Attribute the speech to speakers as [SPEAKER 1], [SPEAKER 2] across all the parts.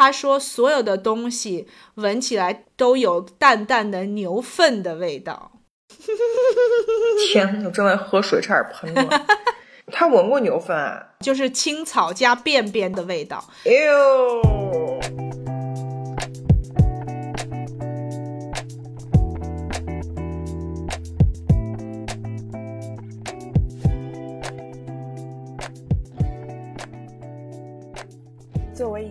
[SPEAKER 1] 他说所有的东西闻起来都有淡淡的牛粪的味道。
[SPEAKER 2] 天，我正在喝水，差点喷了。他闻过牛粪啊？
[SPEAKER 1] 就是青草加便便的味道。
[SPEAKER 2] 哎呦！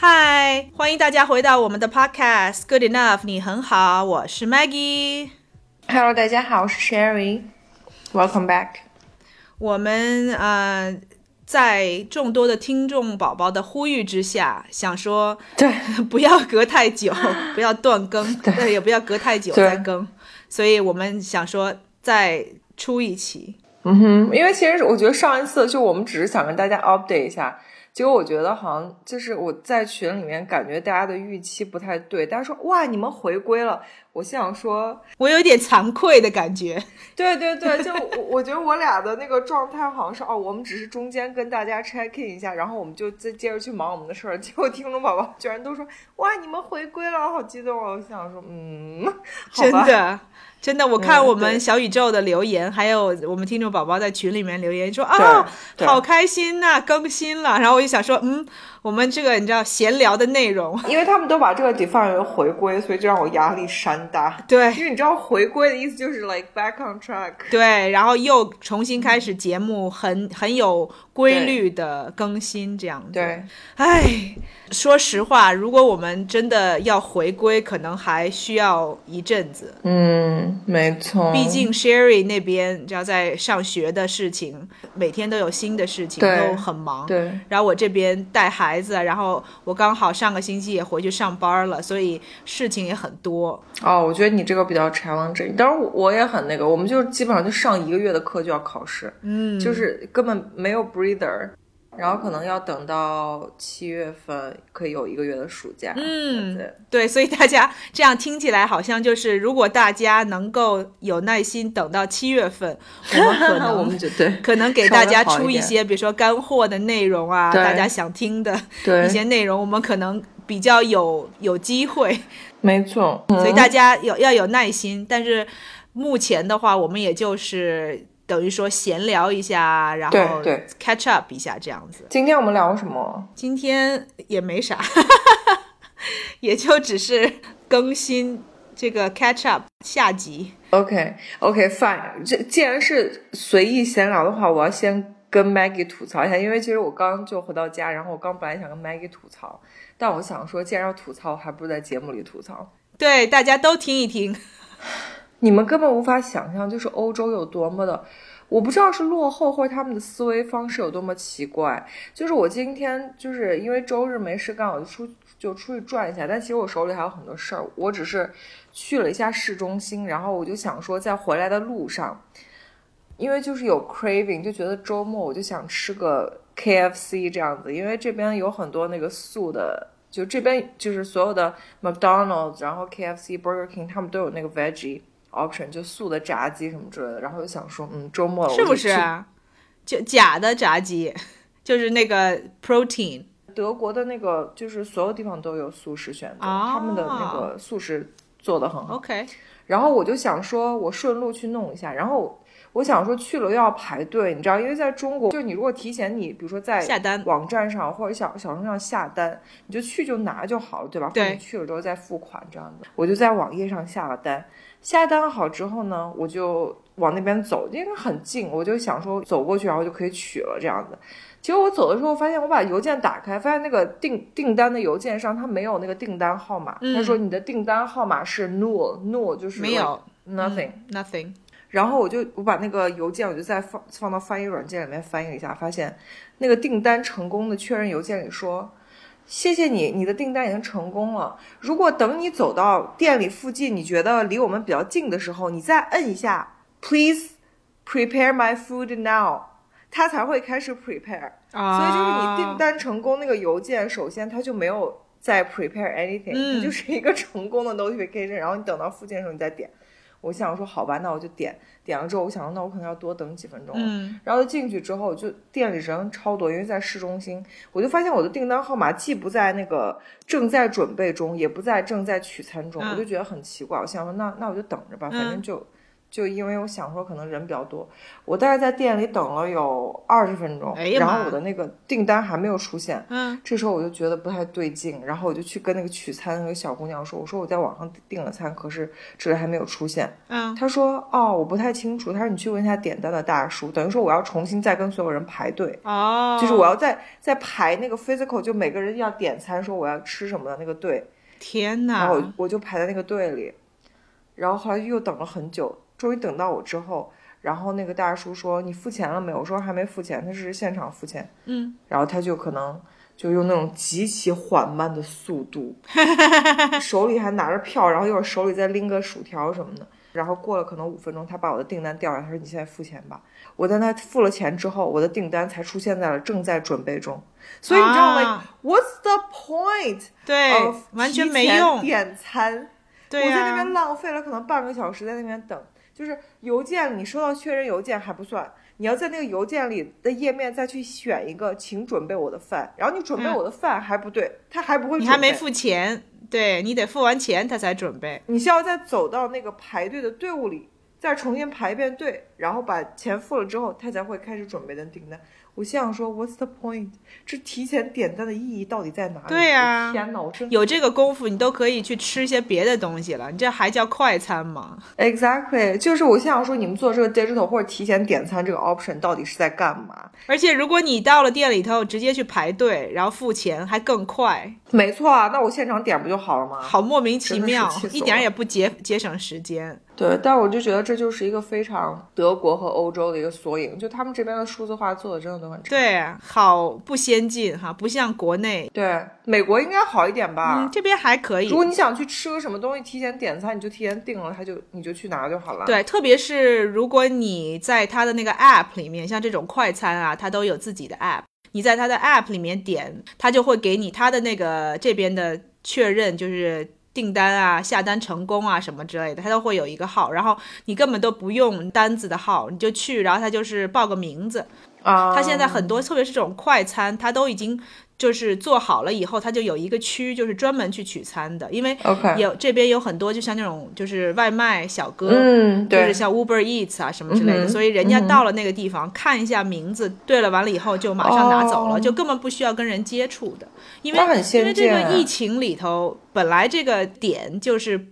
[SPEAKER 1] 嗨，欢迎大家回到我们的 Podcast Good Enough，你很好，我是 Maggie。
[SPEAKER 2] Hello，大家好，我是 Sherry，Welcome back。
[SPEAKER 1] 我们呃，在众多的听众宝宝的呼吁之下，想说
[SPEAKER 2] 对，
[SPEAKER 1] 不要隔太久，不要断更，
[SPEAKER 2] 对
[SPEAKER 1] 也不要隔太久
[SPEAKER 2] 对
[SPEAKER 1] 再更，所以我们想说再出一期。
[SPEAKER 2] 嗯哼，因为其实我觉得上一次就我们只是想跟大家 update 一下，结果我觉得好像就是我在群里面感觉大家的预期不太对，大家说哇你们回归了，我心想说
[SPEAKER 1] 我有点惭愧的感觉，
[SPEAKER 2] 对对对，就我我觉得我俩的那个状态好像是哦，我们只是中间跟大家 check in 一下，然后我们就再接着去忙我们的事儿。结果听众宝宝居然都说哇，你们回归了，好激动啊！我想说，嗯，
[SPEAKER 1] 真的。真的，我看
[SPEAKER 2] 嗯
[SPEAKER 1] 我们小宇宙的留言，还有我们听众宝宝在群里面留言说啊，好开心呐、更新了。然后我就想说，嗯，我们这个你知道闲聊的内容，
[SPEAKER 2] 因为他们都把这个 define 为回归，所以就让我压力山大。
[SPEAKER 1] 对
[SPEAKER 2] 因为你知道回归的意思就是 like back on track。
[SPEAKER 1] 对，然后又重新开始节目，很很有规律的更新这样子。
[SPEAKER 2] 对，
[SPEAKER 1] 哎，说实话，如果我们真的要回归，可能还需要一阵子。
[SPEAKER 2] 嗯，没错。
[SPEAKER 1] 毕竟 Sherry 那边，你知道在上学的事情，每天都有新的事情，都很忙。
[SPEAKER 2] 对
[SPEAKER 1] 然后我这边带孩子，然后我刚好上个星期也回去上班了，所以事情也很多。
[SPEAKER 2] 哦，我觉得你这个比较 challenging，当然我我也很那个，我们就基本上就上一个月的课就要考试，
[SPEAKER 1] 嗯，
[SPEAKER 2] 就是根本没有 breather，然后可能要等到七月份可以有一个月的暑假。
[SPEAKER 1] 嗯
[SPEAKER 2] 对，
[SPEAKER 1] 对，所以大家这样听起来好像就是，如果大家能够有耐心等到七月份，我们可能
[SPEAKER 2] 我们就对
[SPEAKER 1] 可能给大家出一些，比如说干货的内容啊，大家想听的
[SPEAKER 2] 对。
[SPEAKER 1] 一些内容，我们可能比较有有机会，
[SPEAKER 2] 没错，
[SPEAKER 1] 所以大家有要有耐心。但是目前的话，我们也就是等于说闲聊一下，然后 catch up 一下这样子。
[SPEAKER 2] 今天我们聊什么？
[SPEAKER 1] 今天也没啥，也就只是更新这个 catch up 下集。
[SPEAKER 2] OK OK fine，这既然是随意闲聊的话，我要先跟 Maggie 吐槽一下，因为其实我刚就回到家，然后我刚本来想跟 Maggie 吐槽，但我想说，既然要吐槽，还不如在节目里吐槽。
[SPEAKER 1] 对，大家都听一听。
[SPEAKER 2] 你们根本无法想象，就是欧洲有多么的，我不知道是落后或者他们的思维方式有多么奇怪。就是我今天就是因为周日没事干，我就出就出去转一下，但其实我手里还有很多事儿，我只是去了一下市中心，然后我就想说，在回来的路上，因为就是有 craving，就觉得周末我就想吃个 KFC 这样子，因为这边有很多那个素的。就这边就是所有的 McDonald's，然后 KFC、Burger King，他们都有那个 veggie option，就素的炸鸡什么之类的。然后就想说，嗯，周末了
[SPEAKER 1] 是不
[SPEAKER 2] 是
[SPEAKER 1] 啊？就假的炸鸡，就是那个 protein
[SPEAKER 2] 德国的那个，就是所有地方都有素食选择，
[SPEAKER 1] 哦
[SPEAKER 2] 他们的那个素食做的很好。
[SPEAKER 1] OK，
[SPEAKER 2] 然后我就想说，我顺路去弄一下。然后我想说去了又要排队，你知道，因为在中国，就你如果提前你比如说在
[SPEAKER 1] 下单
[SPEAKER 2] 网站上或者小小程序上下单，你就去就拿就好了，对吧？
[SPEAKER 1] 对
[SPEAKER 2] 或者你去了之后再付款这样子。我就在网页上下了单，下单好之后呢，我就往那边走，因为很近，我就想说走过去，然后就可以取了这样子。结果我走的时候发现，我把邮件打开，发现那个订订单的邮件上它没有那个订单号码，他说你的订单号码是 null null 就是
[SPEAKER 1] 嗯没有
[SPEAKER 2] nothing，、
[SPEAKER 1] nothing。
[SPEAKER 2] 然后我就我把那个邮件我就再放放到翻译软件里面翻译一下，发现那个订单成功的确认邮件里说。谢谢你，你的订单已经成功了。如果等你走到店里附近，你觉得离我们比较近的时候，你再摁一下 “Please prepare my food now”，它才会开始 prepare。
[SPEAKER 1] 啊，
[SPEAKER 2] 所以就是你订单成功那个邮件，首先它就没有在 prepare anything，、
[SPEAKER 1] 嗯
[SPEAKER 2] 它就是一个成功的 notification，然后你等到附近的时候你再点。我想说好吧，那我就点，点了之后我想说那我可能要多等几分钟。
[SPEAKER 1] 嗯
[SPEAKER 2] 然后进去之后，就店里人超多，因为在市中心，我就发现我的订单号码既不在那个正在准备中，也不在正在取餐中，
[SPEAKER 1] 嗯
[SPEAKER 2] 我就觉得很奇怪。我想说那那我就等着吧，反正
[SPEAKER 1] 嗯
[SPEAKER 2] 就。因为我想说可能人比较多，我大概在店里等了有二十分钟，
[SPEAKER 1] 哎
[SPEAKER 2] 然后我的那个订单还没有出现，
[SPEAKER 1] 嗯
[SPEAKER 2] 这时候我就觉得不太对劲，然后我就去跟那个取餐那个小姑娘说，我说我在网上订了餐，可是这里还没有出现。
[SPEAKER 1] 嗯
[SPEAKER 2] 她说哦，我不太清楚，她说你去问一下点单的大叔，等于说我要重新再跟所有人排队，
[SPEAKER 1] 哦，
[SPEAKER 2] 就是我要再再排那个 physical，就每个人要点餐说我要吃什么的那个队，
[SPEAKER 1] 天
[SPEAKER 2] 然后，我就排在那个队里，然后后来又等了很久，终于等到我之后，然后那个大叔说你付钱了没有？我说还没付钱，他是现场付钱，
[SPEAKER 1] 嗯，
[SPEAKER 2] 然后他就可能就用那种极其缓慢的速度，手里还拿着票，然后一会儿手里再拎个薯条什么的。然后过了可能五分钟，他把我的订单调来，他说：“你现在付钱吧。”我在那付了钱之后，我的订单才出现在了正在准备中。所以你知道吗、
[SPEAKER 1] 啊
[SPEAKER 2] w h a t s the point
[SPEAKER 1] 对
[SPEAKER 2] of，
[SPEAKER 1] 完全没用，
[SPEAKER 2] 点餐？
[SPEAKER 1] 对
[SPEAKER 2] 我在那边，浪费了可能半个小时在那边等，就是邮件你收到确认邮件还不算，你要在那个邮件里的页面再去选一个，请准备我的饭，然后你准备
[SPEAKER 1] 嗯
[SPEAKER 2] 我的饭还不对，他还不会，
[SPEAKER 1] 你还没，付钱，对你得付完钱他才准备。
[SPEAKER 2] 你需要再走到那个排队的队伍里，再重新排一遍队，然后把钱付了之后，他才会开始准备的订单。我心想说，What's the point？这提前点单的意义到底在哪里？
[SPEAKER 1] 对呀
[SPEAKER 2] 我天哪，我真
[SPEAKER 1] 有这个功夫，你都可以去吃一些别的东西了，你这还叫快餐吗
[SPEAKER 2] ？Exactly，就是我想说，你们做这个 digital 或者提前点餐这个 option 到底是在干嘛？
[SPEAKER 1] 而且如果你到了店里头直接去排队，然后付钱，还更快，
[SPEAKER 2] 没错啊，那我现场点不就好了吗？
[SPEAKER 1] 好莫名其妙一点儿也不节节省时间。
[SPEAKER 2] 对，但我就觉得这就是一个非常德国和欧洲的一个缩影，就他们这边的数字化做的真的都很差。
[SPEAKER 1] 对，好不先进哈，不像国内，
[SPEAKER 2] 对，美国应该好一点吧？
[SPEAKER 1] 嗯，这边还可以
[SPEAKER 2] 如。果你想去吃个什么东西，提前点餐，你就提前订了，他就你就去拿就好了。，
[SPEAKER 1] 对，特别是如果你在他的那个 app 里面，像这种快餐啊，它都有自己的 app，你在他的 app 里面点，他就会给你他的那个这边的确认，就是订单啊、下单成功啊什么之类的，它都会有一个号，然后你根本都不用单子的号，你就去，然后它就是报个名字。
[SPEAKER 2] 啊，
[SPEAKER 1] 它现在很多，特别是这种快餐，它都已经就是做好了以后，它就有一个区，就是专门去取餐的，因为有这边有很多就像那种就是外卖小哥，
[SPEAKER 2] 嗯，对，
[SPEAKER 1] 就是像 Uber Eats 啊什么之类的，
[SPEAKER 2] 嗯
[SPEAKER 1] 所以人家到了那个地方、看一下名字，对了，完了以后就马上拿走了，
[SPEAKER 2] 哦。
[SPEAKER 1] 就根本不需要跟人接触的，因为因为这个疫情里头，本来这个点就是。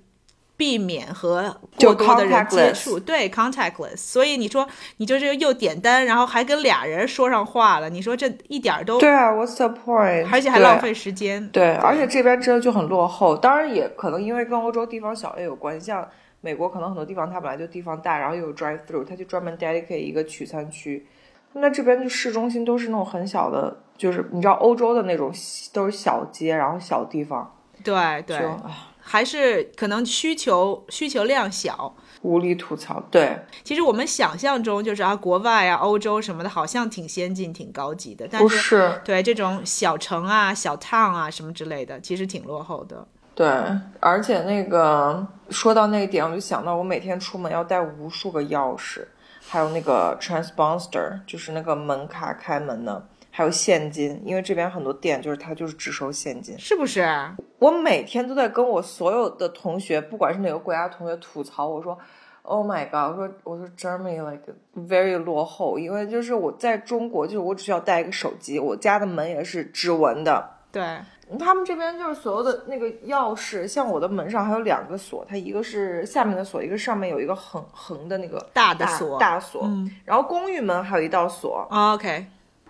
[SPEAKER 1] 避免和
[SPEAKER 2] 就
[SPEAKER 1] 过多的人接触，对 contactless，所以你说你就是又点单，然后还跟俩人说上话了，你说这一点儿都，
[SPEAKER 2] 对啊，What's the point？
[SPEAKER 1] 而且还浪费时间。
[SPEAKER 2] 对，而且这边真的就很落后，当然也可能因为跟欧洲地方小也有关系，像美国可能很多地方它本来就地方大，然后又有 drive through，它就专门 dedicate 一个取餐区。那这边就市中心都是那种很小的，就是你知道欧洲的那种都是小街，然后小地方，
[SPEAKER 1] 对对还是可能需求需求量小。
[SPEAKER 2] 无力吐槽。对，
[SPEAKER 1] 其实我们想象中就是啊，国外啊、欧洲什么的，好像挺先进、挺高级的，但
[SPEAKER 2] 不
[SPEAKER 1] 是
[SPEAKER 2] 是，
[SPEAKER 1] 对这种小城啊、小 town 啊什么之类的，其实挺落后的。
[SPEAKER 2] 对，而且那个说到那个点，我就想到我每天出门要带无数个钥匙，还有那个 transponder，就是那个门卡开门的，还有现金，因为这边很多店就是它就是只收现金。
[SPEAKER 1] 是不是啊？
[SPEAKER 2] 我每天都在跟我所有的同学，不管是哪个国家同学吐槽，我说，Oh my god，我说我说 Germany like very 落后，因为就是我在中国，就是我只需要带一个手机，我家的门也是指纹的。
[SPEAKER 1] 对，
[SPEAKER 2] 他们这边就是所有的那个钥匙，像我的门上还有两个锁，它一个是下面的锁，一个上面有一个横横的那个大
[SPEAKER 1] 大的锁
[SPEAKER 2] 大锁。
[SPEAKER 1] 嗯
[SPEAKER 2] 然后公寓门还有一道锁
[SPEAKER 1] ，，OK，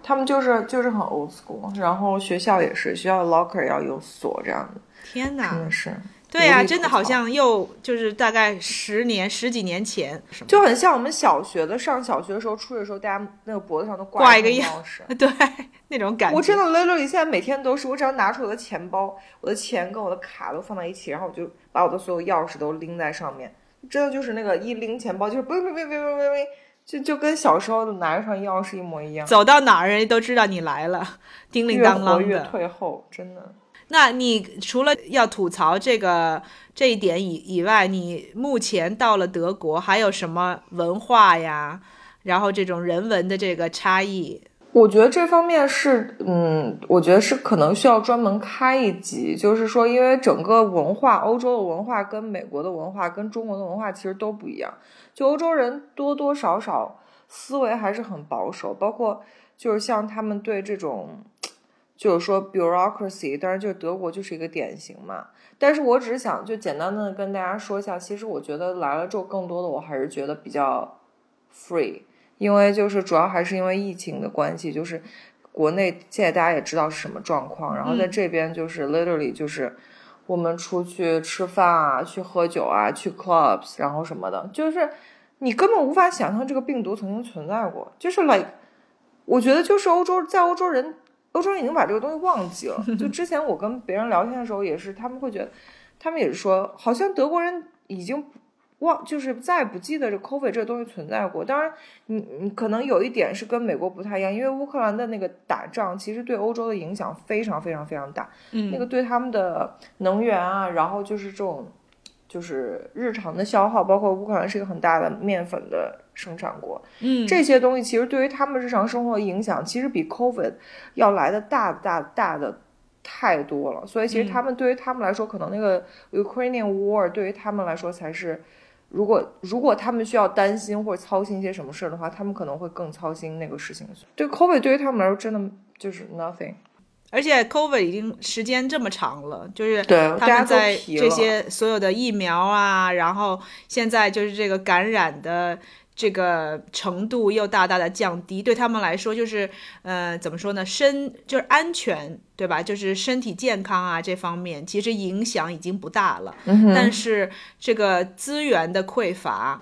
[SPEAKER 2] 他们就是就是很 old school。然后学校也是，学校的 locker 要有锁这样的，
[SPEAKER 1] 天哪
[SPEAKER 2] 真的！是。
[SPEAKER 1] 对呀、真的好像又就是大概十年十几年前，
[SPEAKER 2] 就很像我们小学的上小学的时候，出去的时候，大家那个脖子上都
[SPEAKER 1] 挂一个钥
[SPEAKER 2] 钥匙。
[SPEAKER 1] 对那种感觉。
[SPEAKER 2] 我真的 literally 现在每天都是，我只要拿出我的钱包，我的钱跟我的卡都放在一起，然后我就把我的所有钥匙都拎在上面，真的就是那个一拎钱包就是哔哔哔哔哔哔哔，就就跟小时候的拿着上钥匙一模一样，
[SPEAKER 1] 走到哪儿人家都知道你来了，叮铃
[SPEAKER 2] 当
[SPEAKER 1] 当
[SPEAKER 2] 活越
[SPEAKER 1] 啷的。
[SPEAKER 2] 退后，真的。
[SPEAKER 1] 那你除了要吐槽这个这一点以以外，你目前到了德国还有什么文化呀？然后这种人文的这个差异，
[SPEAKER 2] 我觉得这方面是，嗯，我觉得是可能需要专门开一集，就是说，因为整个文化，欧洲的文化跟美国的文化跟中国的文化其实都不一样。就欧洲人多多少少思维还是很保守，包括就是像他们对这种，就是说 bureaucracy，当然就是德国就是一个典型嘛。但是我只是想就简单的跟大家说一下，其实我觉得来了之后，更多的我还是觉得比较 free。因为就是主要还是因为疫情的关系，就是国内现在大家也知道是什么状况，然后在这边就是 literally 就是我们出去吃饭啊，去喝酒啊，去 clubs，然后什么的，就是你根本无法想象这个病毒曾经存在过，就是 like 我觉得就是欧洲在欧洲人欧洲人已经把这个东西忘记了。就之前我跟别人聊天的时候也是，他们会觉得，他们也是说，好像德国人已经忘，就是再也不记得这 COVID 这个东西存在过。当然，你你可能有一点是跟美国不太一样，因为乌克兰的那个打仗其实对欧洲的影响非常非常非常大。
[SPEAKER 1] 嗯
[SPEAKER 2] 那个对他们的能源啊，然后就是这种就是日常的消耗，包括乌克兰是一个很大的面粉的生产国，
[SPEAKER 1] 嗯，
[SPEAKER 2] 这些东西其实对于他们日常生活的影响，其实比 COVID 要来的大大大的太多了。所以其实他们对于他们来说，可能那个 Ukrainian War 对于他们来说才是。如果如果他们需要担心或者操心一些什么事儿的话，他们可能会更操心那个事情。对 COVID 对于他们来说真的就是 nothing。
[SPEAKER 1] 而且 COVID 已经时间这么长了，就是他们在这些所有的疫苗啊，然后现在就是这个感染的这个程度又大大的降低，对他们来说就是呃怎么说呢，身就是安全对吧？就是身体健康啊这方面其实影响已经不大了，
[SPEAKER 2] 嗯
[SPEAKER 1] 但是这个资源的匮乏，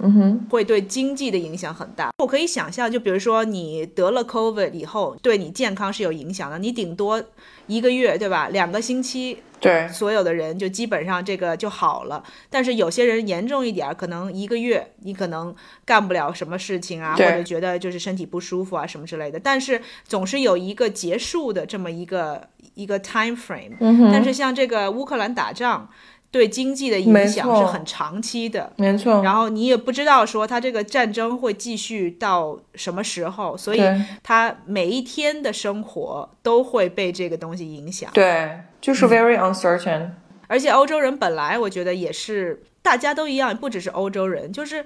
[SPEAKER 1] 会对经济的影响很大。我可以想象，就比如说你得了 COVID 以后，对你健康是有影响的。你顶多一个月，对吧？两个星期，
[SPEAKER 2] 对，
[SPEAKER 1] 所有的人就基本上这个就好了。但是有些人严重一点儿，可能一个月你可能干不了什么事情啊，或者觉得就是身体不舒服啊什么之类的。但是总是有一个结束的这么一个一个 time frame。
[SPEAKER 2] 嗯，
[SPEAKER 1] 但是像这个乌克兰打仗。对经济的影响是很长期的，
[SPEAKER 2] 没错，
[SPEAKER 1] 然后你也不知道说它这个战争会继续到什么时候，所以
[SPEAKER 2] 对
[SPEAKER 1] 他每一天的生活都会被这个东西影响。
[SPEAKER 2] 对，就是 very uncertain。
[SPEAKER 1] 而且欧洲人本来我觉得也是大家都一样，不只是欧洲人，就是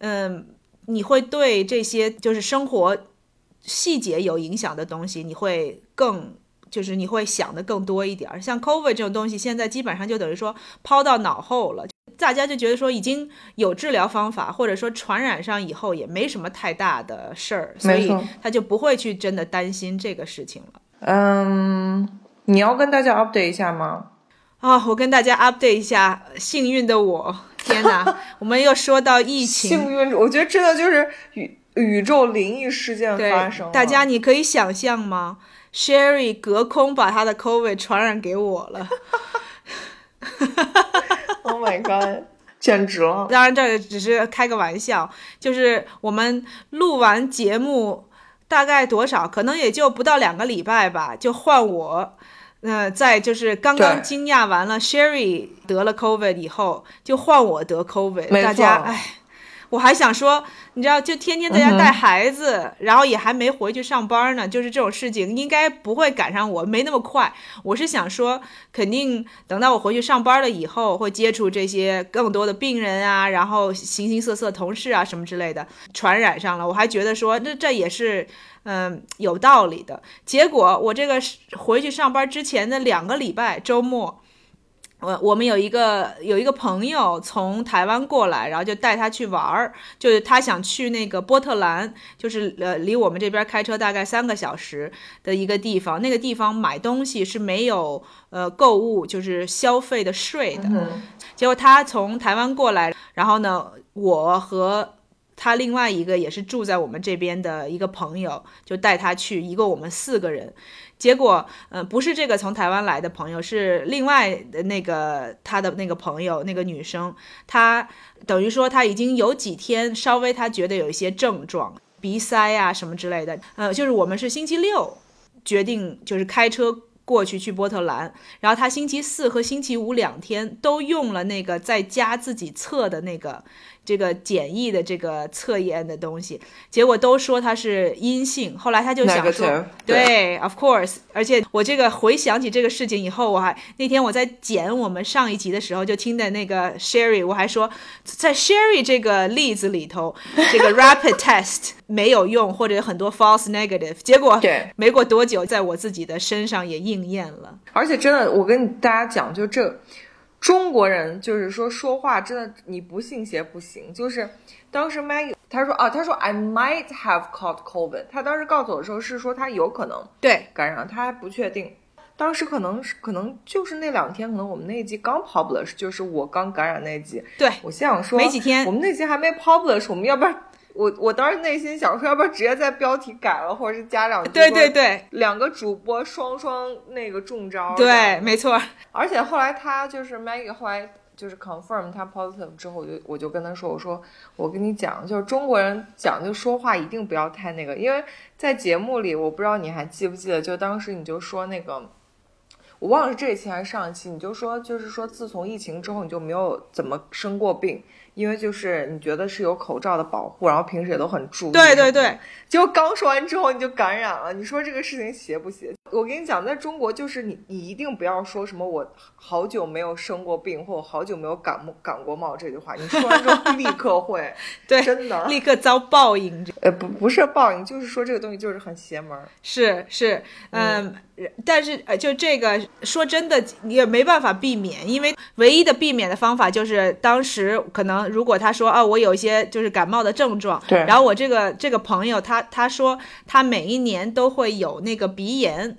[SPEAKER 1] 嗯，你会对这些就是生活细节有影响的东西，你会更。就是你会想的更多一点儿，像 COVID 这种东西，现在基本上就等于说抛到脑后了，大家就觉得说已经有治疗方法，或者说传染上以后也没什么太大的事儿，所以他就不会去真的担心这个事情了。
[SPEAKER 2] 嗯，你要跟大家 update 一下吗？
[SPEAKER 1] 啊，我跟大家 update 一下，幸运的我，天哪，我们又说到疫情，
[SPEAKER 2] 幸运，我觉得真的就是宇宇宙灵异事件
[SPEAKER 1] 对
[SPEAKER 2] 发生了。
[SPEAKER 1] 大家你可以想象吗？Sherry 隔空把他的 COVID 传染给我了。
[SPEAKER 2] Oh my god，简直了！
[SPEAKER 1] 当然，这只是开个玩笑，就是我们录完节目大概多少，可能也就不到两个礼拜吧，就换我。呃，在就是刚刚惊讶完了 Sherry 得了 COVID 以后，就换我得 COVID，大家
[SPEAKER 2] 错
[SPEAKER 1] 哎，我还想说，你知道，就天天在家带孩子，然后也还没回去上班呢，就是这种事情应该不会赶上我，没那么快。我是想说，肯定等到我回去上班了以后，会接触这些更多的病人啊，然后形形色色同事啊什么之类的，传染上了，我还觉得说，那这也是。嗯，有道理的。结果我这个回去上班之前的两个礼拜周末，我我们有一个有一个朋友从台湾过来，然后就带他去玩儿，就是他想去那个波特兰，就是呃离我们这边开车大概三个小时的一个地方。那个地方买东西是没有呃购物就是消费的税的。
[SPEAKER 2] 嗯
[SPEAKER 1] 结果他从台湾过来，然后呢，我和他另外一个也是住在我们这边的一个朋友，就带他去，一共我们四个人。结果，呃，不是这个从台湾来的朋友，是另外的那个他的那个朋友，那个女生，她等于说她已经有几天稍微她觉得有一些症状，鼻塞啊什么之类的。呃，就是我们是星期六决定就是开车过去去波特兰，然后他星期四和星期五两天都用了那个在家自己测的那个这个简易的这个测验的东西，结果都说他是阴性。后来他就想说对，of course，而且我这个回想起这个事情以后，我还那天我在剪我们上一集的时候，就听的那个 Sherry，我还说在 Sherry 这个例子里头，这个 rapid test 没有用，或者很多 false negative，结果
[SPEAKER 2] 对
[SPEAKER 1] 没过多久，在我自己的身上也应验了。
[SPEAKER 2] 而且真的，我跟大家讲，就这中国人就是说说话真的你不信邪不行。就是当时 Maggie 他说啊，他说 I might have caught COVID，他当时告诉我的时候是说他有可能
[SPEAKER 1] 对，
[SPEAKER 2] 感染，他还不确定。当时可能是可能就是那两天，可能我们那一集刚 publish，就是我刚感染那一集。
[SPEAKER 1] 对
[SPEAKER 2] 我心想说，
[SPEAKER 1] 没几天
[SPEAKER 2] 我们那集还没 publish，我们要不然我我当时内心想说，要不然直接在标题改了，或者是加两句，
[SPEAKER 1] 对对，对
[SPEAKER 2] 两个主播双双那个中招。
[SPEAKER 1] 对，没错，
[SPEAKER 2] 而且后来他就是 Maggie 后来就是 confirm 他 positive 之后，我就我就跟他说，我说我跟你讲，就是中国人讲究说话一定不要太那个，因为在节目里，我不知道你还记不记得，就当时你就说那个。我忘了是这一期还是上一期，你就说，就是说，自从疫情之后，你就没有怎么生过病，因为就是你觉得是有口罩的保护，然后平时也都很注意。
[SPEAKER 1] 对对对，
[SPEAKER 2] 结果刚说完之后你就感染了，你说这个事情邪不邪？我跟你讲，在中国就是你，你一定不要说什么我好久没有生过病，或我好久没有感冒感过冒这句话，你说完之后 立刻会，
[SPEAKER 1] 对
[SPEAKER 2] 真的，
[SPEAKER 1] 立刻遭报应。
[SPEAKER 2] 呃不不是报应，就是说这个东西就是很邪门儿。
[SPEAKER 1] 是是，嗯，但是呃，就这个说真的也没办法避免，因为唯一的避免的方法就是当时可能如果他说啊，我有一些就是感冒的症状，
[SPEAKER 2] 对
[SPEAKER 1] 然后我这个这个朋友他他说他每一年都会有那个鼻炎。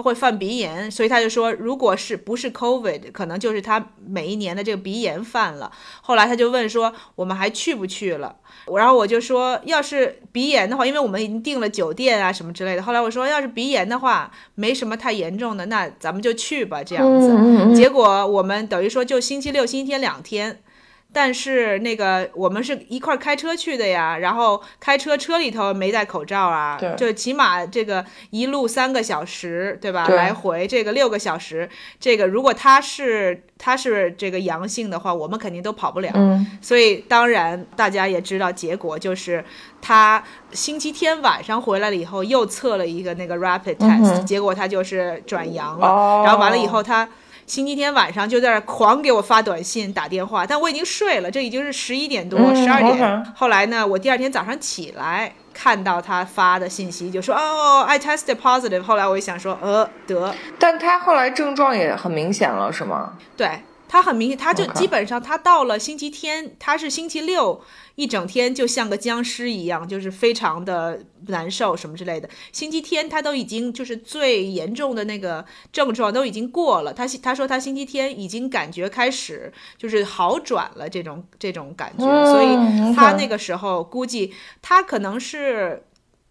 [SPEAKER 1] 他会犯鼻炎，所以他就说，如果是不是 COVID，可能就是他每一年的这个鼻炎犯了。后来他就问说，我们还去不去了？然后我就说，要是鼻炎的话，因为我们已经订了酒店啊什么之类的。后来我说，要是鼻炎的话，没什么太严重的，那咱们就去吧，这样子。
[SPEAKER 2] 嗯
[SPEAKER 1] 结果我们等于说就星期六、星期天两天。但是那个我们是一块儿开车去的呀，然后开车车里头没戴口罩啊
[SPEAKER 2] 对，
[SPEAKER 1] 就起码这个一路三个小时，对吧？
[SPEAKER 2] 对
[SPEAKER 1] 来回这个六个小时，这个如果他是他是这个阳性的话，我们肯定都跑不了。
[SPEAKER 2] 嗯，
[SPEAKER 1] 所以当然大家也知道，结果就是他星期天晚上回来了以后，又测了一个那个 rapid test，、结果他就是转阳了。然后完了以后，他星期天晚上就在那狂给我发短信、打电话，但我已经睡了，这已经是十一点多、
[SPEAKER 2] 嗯
[SPEAKER 1] 十二点。后来呢，我第二天早上起来看到他发的信息，就说哦，I tested positive。后来我一想说，呃，得，
[SPEAKER 2] 但他后来症状也很明显了，是吗？
[SPEAKER 1] 对他很明显，他就基本上他到了星期天，他是星期六一整天就像个僵尸一样，就是非常的难受什么之类的。星期天他都已经就是最严重的那个症状都已经过了，他他说他星期天已经感觉开始就是好转了这种这种感觉，
[SPEAKER 2] 嗯
[SPEAKER 1] 所以他那个时候估计他可能是。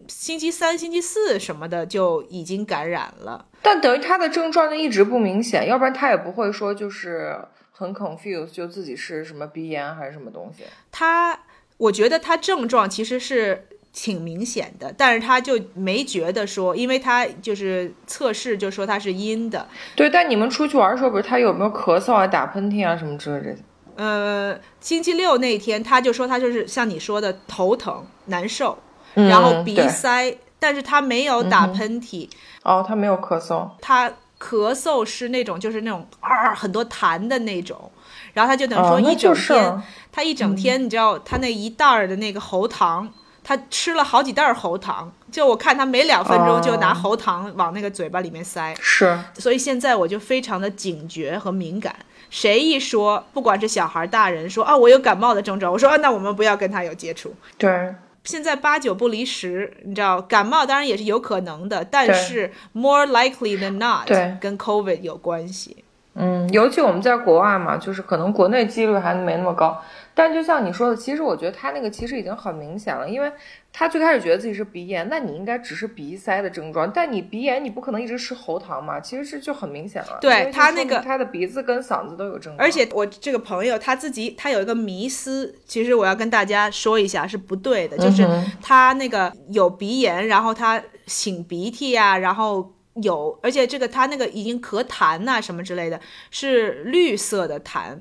[SPEAKER 1] 星期三、星期四什么的就已经感染了，
[SPEAKER 2] 但等于他的症状就一直不明显，要不然他也不会说就是很 confused，就自己是什么鼻炎还是什么东西。
[SPEAKER 1] 他，我觉得他症状其实是挺明显的，但是他就没觉得说，因为他就是测试就说他是阴的，
[SPEAKER 2] 对，但你们出去玩的时候，不是他有没有咳嗽啊、打喷嚏啊什么之类的？
[SPEAKER 1] 呃，星期六那天他就说他就是像你说的头疼难受，
[SPEAKER 2] 嗯
[SPEAKER 1] 然后鼻
[SPEAKER 2] 对
[SPEAKER 1] 塞，但是他没有打喷嚏，
[SPEAKER 2] 哦，他没有咳嗽。
[SPEAKER 1] 他咳嗽是那种就是那种啊很多痰的那种，然后他就等于说一整
[SPEAKER 2] 就是
[SPEAKER 1] 天，他一整天你知道他那一袋儿的那个喉糖。他吃了好几袋儿喉糖，就我看他每两分钟就拿
[SPEAKER 2] 哦
[SPEAKER 1] 喉糖往那个嘴巴里面塞，
[SPEAKER 2] 是，
[SPEAKER 1] 所以现在我就非常的警觉和敏感，谁一说，不管是小孩、大人说啊，我有感冒的症状，我说啊，那我们不要跟他有接触。
[SPEAKER 2] 对，
[SPEAKER 1] 现在八九不离十，你知道，感冒当然也是有可能的，但是 more likely than not
[SPEAKER 2] 对。
[SPEAKER 1] 跟 COVID 有关系。
[SPEAKER 2] 嗯，尤其我们在国外嘛，就是可能国内几率还没那么高，但就像你说的，其实我觉得他那个其实已经很明显了，因为他最开始觉得自己是鼻炎，那你应该只是鼻塞的症状，但你鼻炎你不可能一直吃喉糖嘛，其实这就很明显了。
[SPEAKER 1] 对他那个
[SPEAKER 2] 明他的鼻子跟嗓子都有症状，
[SPEAKER 1] 而且我这个朋友他自己他有一个迷思，其实我要跟大家说一下是不对的，就是他那个有鼻炎，然后他擤鼻涕呀、然后有，而且这个他那个已经咳痰呐、什么之类的，是绿色的痰，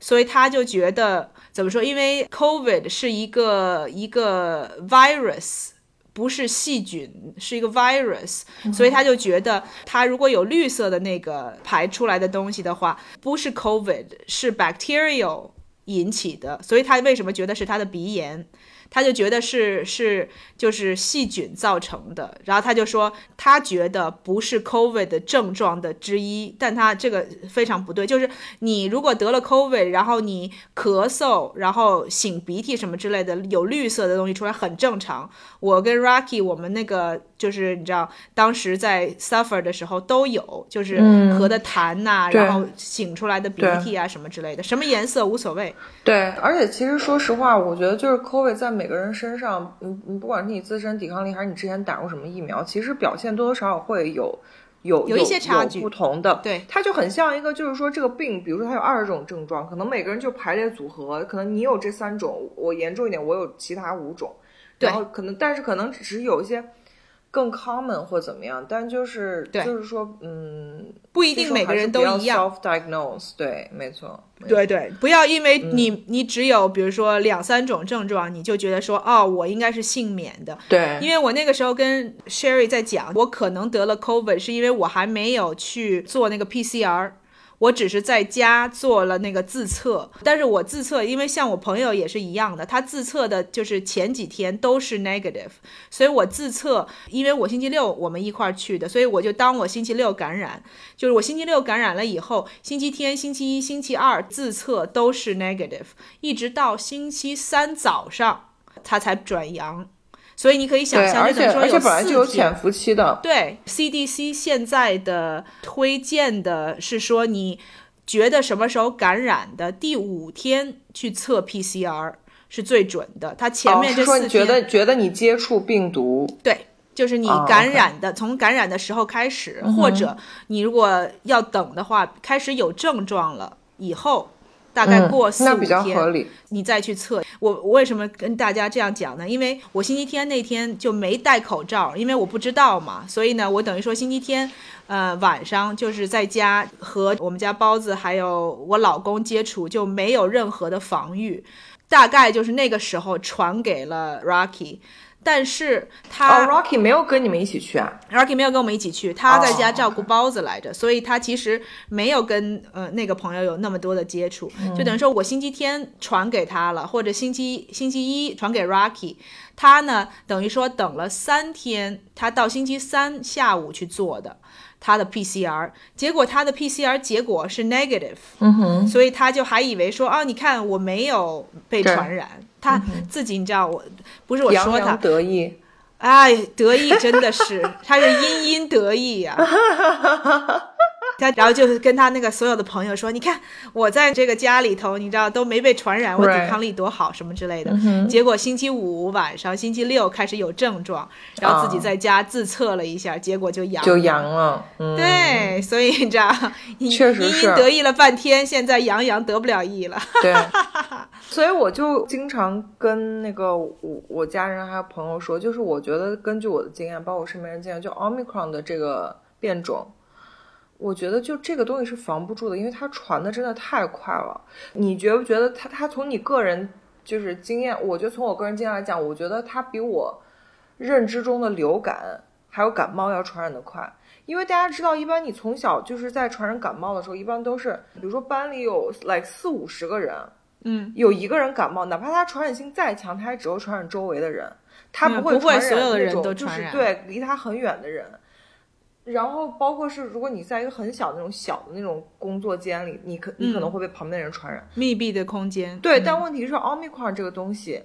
[SPEAKER 1] 所以他就觉得怎么说？因为 COVID 是一个一个 virus。不是细菌，是一个 virus，所以他就觉得他如果有绿色的那个排出来的东西的话，不是 COVID，是 bacterial 引起的，所以他为什么觉得是他的鼻炎？他就觉得是是就是细菌造成的，然后他就说他觉得不是 COVID 的症状的之一，但他这个非常不对，就是你如果得了 COVID，然后你咳嗽，然后擤鼻涕什么之类的，有绿色的东西出来很正常。我跟 Rocky 我们那个就是你知道，当时在 suffer 的时候都有，就是
[SPEAKER 2] 嗯
[SPEAKER 1] 咳的痰呐、
[SPEAKER 2] 对
[SPEAKER 1] 然后擤出来的鼻涕啊什么之类的，什么颜色无所谓。
[SPEAKER 2] 对，而且其实说实话，我觉得就是 COVID 在每个人身上，嗯嗯，不管是你自身抵抗力，还是你之前打过什么疫苗，其实表现多多少少会有有
[SPEAKER 1] 有一些差距
[SPEAKER 2] 不同的。
[SPEAKER 1] 对
[SPEAKER 2] 它就很像一个，就是说这个病，比如说它有二十种症状，可能每个人就排列组合，可能你有这三种，我严重一点，我有其他五种，然后可能，但是可能只是有一些更 common 或怎么样，但就是
[SPEAKER 1] 对
[SPEAKER 2] 就是说，嗯，
[SPEAKER 1] 不一定每个人都一样。
[SPEAKER 2] self diagnose，对，没错，没错
[SPEAKER 1] 对对，不要因为你、
[SPEAKER 2] 嗯
[SPEAKER 1] 你只有比如说两三种症状，你就觉得说哦，我应该是幸免的。
[SPEAKER 2] 对，
[SPEAKER 1] 因为我那个时候跟 Sherry 在讲，我可能得了 COVID，是因为我还没有去做那个 PCR。我只是在家做了那个自测，但是我自测，因为像我朋友也是一样的，他自测的就是前几天都是 negative，所以我自测，因为我星期六我们一块儿去的，所以我就当我星期六感染，就是我星期六感染了以后，星期天、星期一、星期二自测都是 negative，一直到星期三早上他才转阳，所以你可以想，象，
[SPEAKER 2] 而且而且本来就有潜伏期的，
[SPEAKER 1] 对 CDC 现在的推荐的是说，你觉得什么时候感染的第五天去测 PCR 是最准的。它前面
[SPEAKER 2] 哦、是说
[SPEAKER 1] 这四天、
[SPEAKER 2] 你觉得觉得你接触病毒，
[SPEAKER 1] 对，就是你
[SPEAKER 2] 哦
[SPEAKER 1] 感染的，从感染的时候开始，或者你如果要等的话，开始有症状了以后，大概
[SPEAKER 2] 嗯
[SPEAKER 1] 过四五
[SPEAKER 2] 那比较
[SPEAKER 1] 天，
[SPEAKER 2] 合理。
[SPEAKER 1] 你再去测。我我为什么跟大家这样讲呢？因为我星期天那天就没戴口罩，因为我不知道嘛，所以呢，我等于说星期天，呃，晚上就是在家和我们家包子还有我老公接触，就没有任何的防御。大概就是那个时候传给了 Rocky，但是他、
[SPEAKER 2] 哦，Rocky 没有跟你们一起去啊
[SPEAKER 1] ？Rocky 没有跟我们一起去，他在家
[SPEAKER 2] 哦
[SPEAKER 1] 照顾包子来着，所以他其实没有跟呃那个朋友有那么多的接触，就等于说我星期天传给他了，或者星期星期一传给 Rocky，他呢等于说等了三天，他到星期三下午去做的他的 PCR，结果他的 PCR 结果是 negative，
[SPEAKER 2] 嗯哼，
[SPEAKER 1] 所以他就还以为说哦，你看我没有被传染，他自己你知道我不是我说他。
[SPEAKER 2] 得意。
[SPEAKER 1] 哎，得意真的是，他是殷殷得意呀、他然后就是跟他那个所有的朋友说：“你看我在这个家里头，你知道都没被传染，我抵抗力多好，什么之类的。
[SPEAKER 2] 嗯
[SPEAKER 1] 结果星期五晚上、星期六开始有症状，然后自己在家自测了一下，结果就阳了。
[SPEAKER 2] 就阳了，嗯，
[SPEAKER 1] 对，所以你知道，殷
[SPEAKER 2] 确实是。
[SPEAKER 1] 殷殷得意了半天，现在阳阳得不了意了。
[SPEAKER 2] 对，所以我就经常跟那个我我家人还有朋友说，就是我觉得根据我的经验，包括我身边人经验，就 Omicron 的这个变种，我觉得就这个东西是防不住的，因为它传的真的太快了。你觉不觉得它它从你个人就是经验，我觉得从我个人经验来讲，我觉得它比我认知中的流感还有感冒要传染的快。因为大家知道，一般你从小就是在传染感冒的时候，一般都是，比如说班里有 like 四五十个人，
[SPEAKER 1] 嗯，
[SPEAKER 2] 有一个人感冒，哪怕他传染性再强，他也只会传染周围的人，他
[SPEAKER 1] 不会
[SPEAKER 2] 传染
[SPEAKER 1] 所有的人
[SPEAKER 2] 那种就
[SPEAKER 1] 都传染
[SPEAKER 2] 是对离他很远的人。然后包括是，如果你在一个很小的那种小的那种工作间里，你可你可能会被旁边的人传染。
[SPEAKER 1] 密闭的空间。
[SPEAKER 2] 对，
[SPEAKER 1] 嗯
[SPEAKER 2] 但问题是奥密克戎这个东西，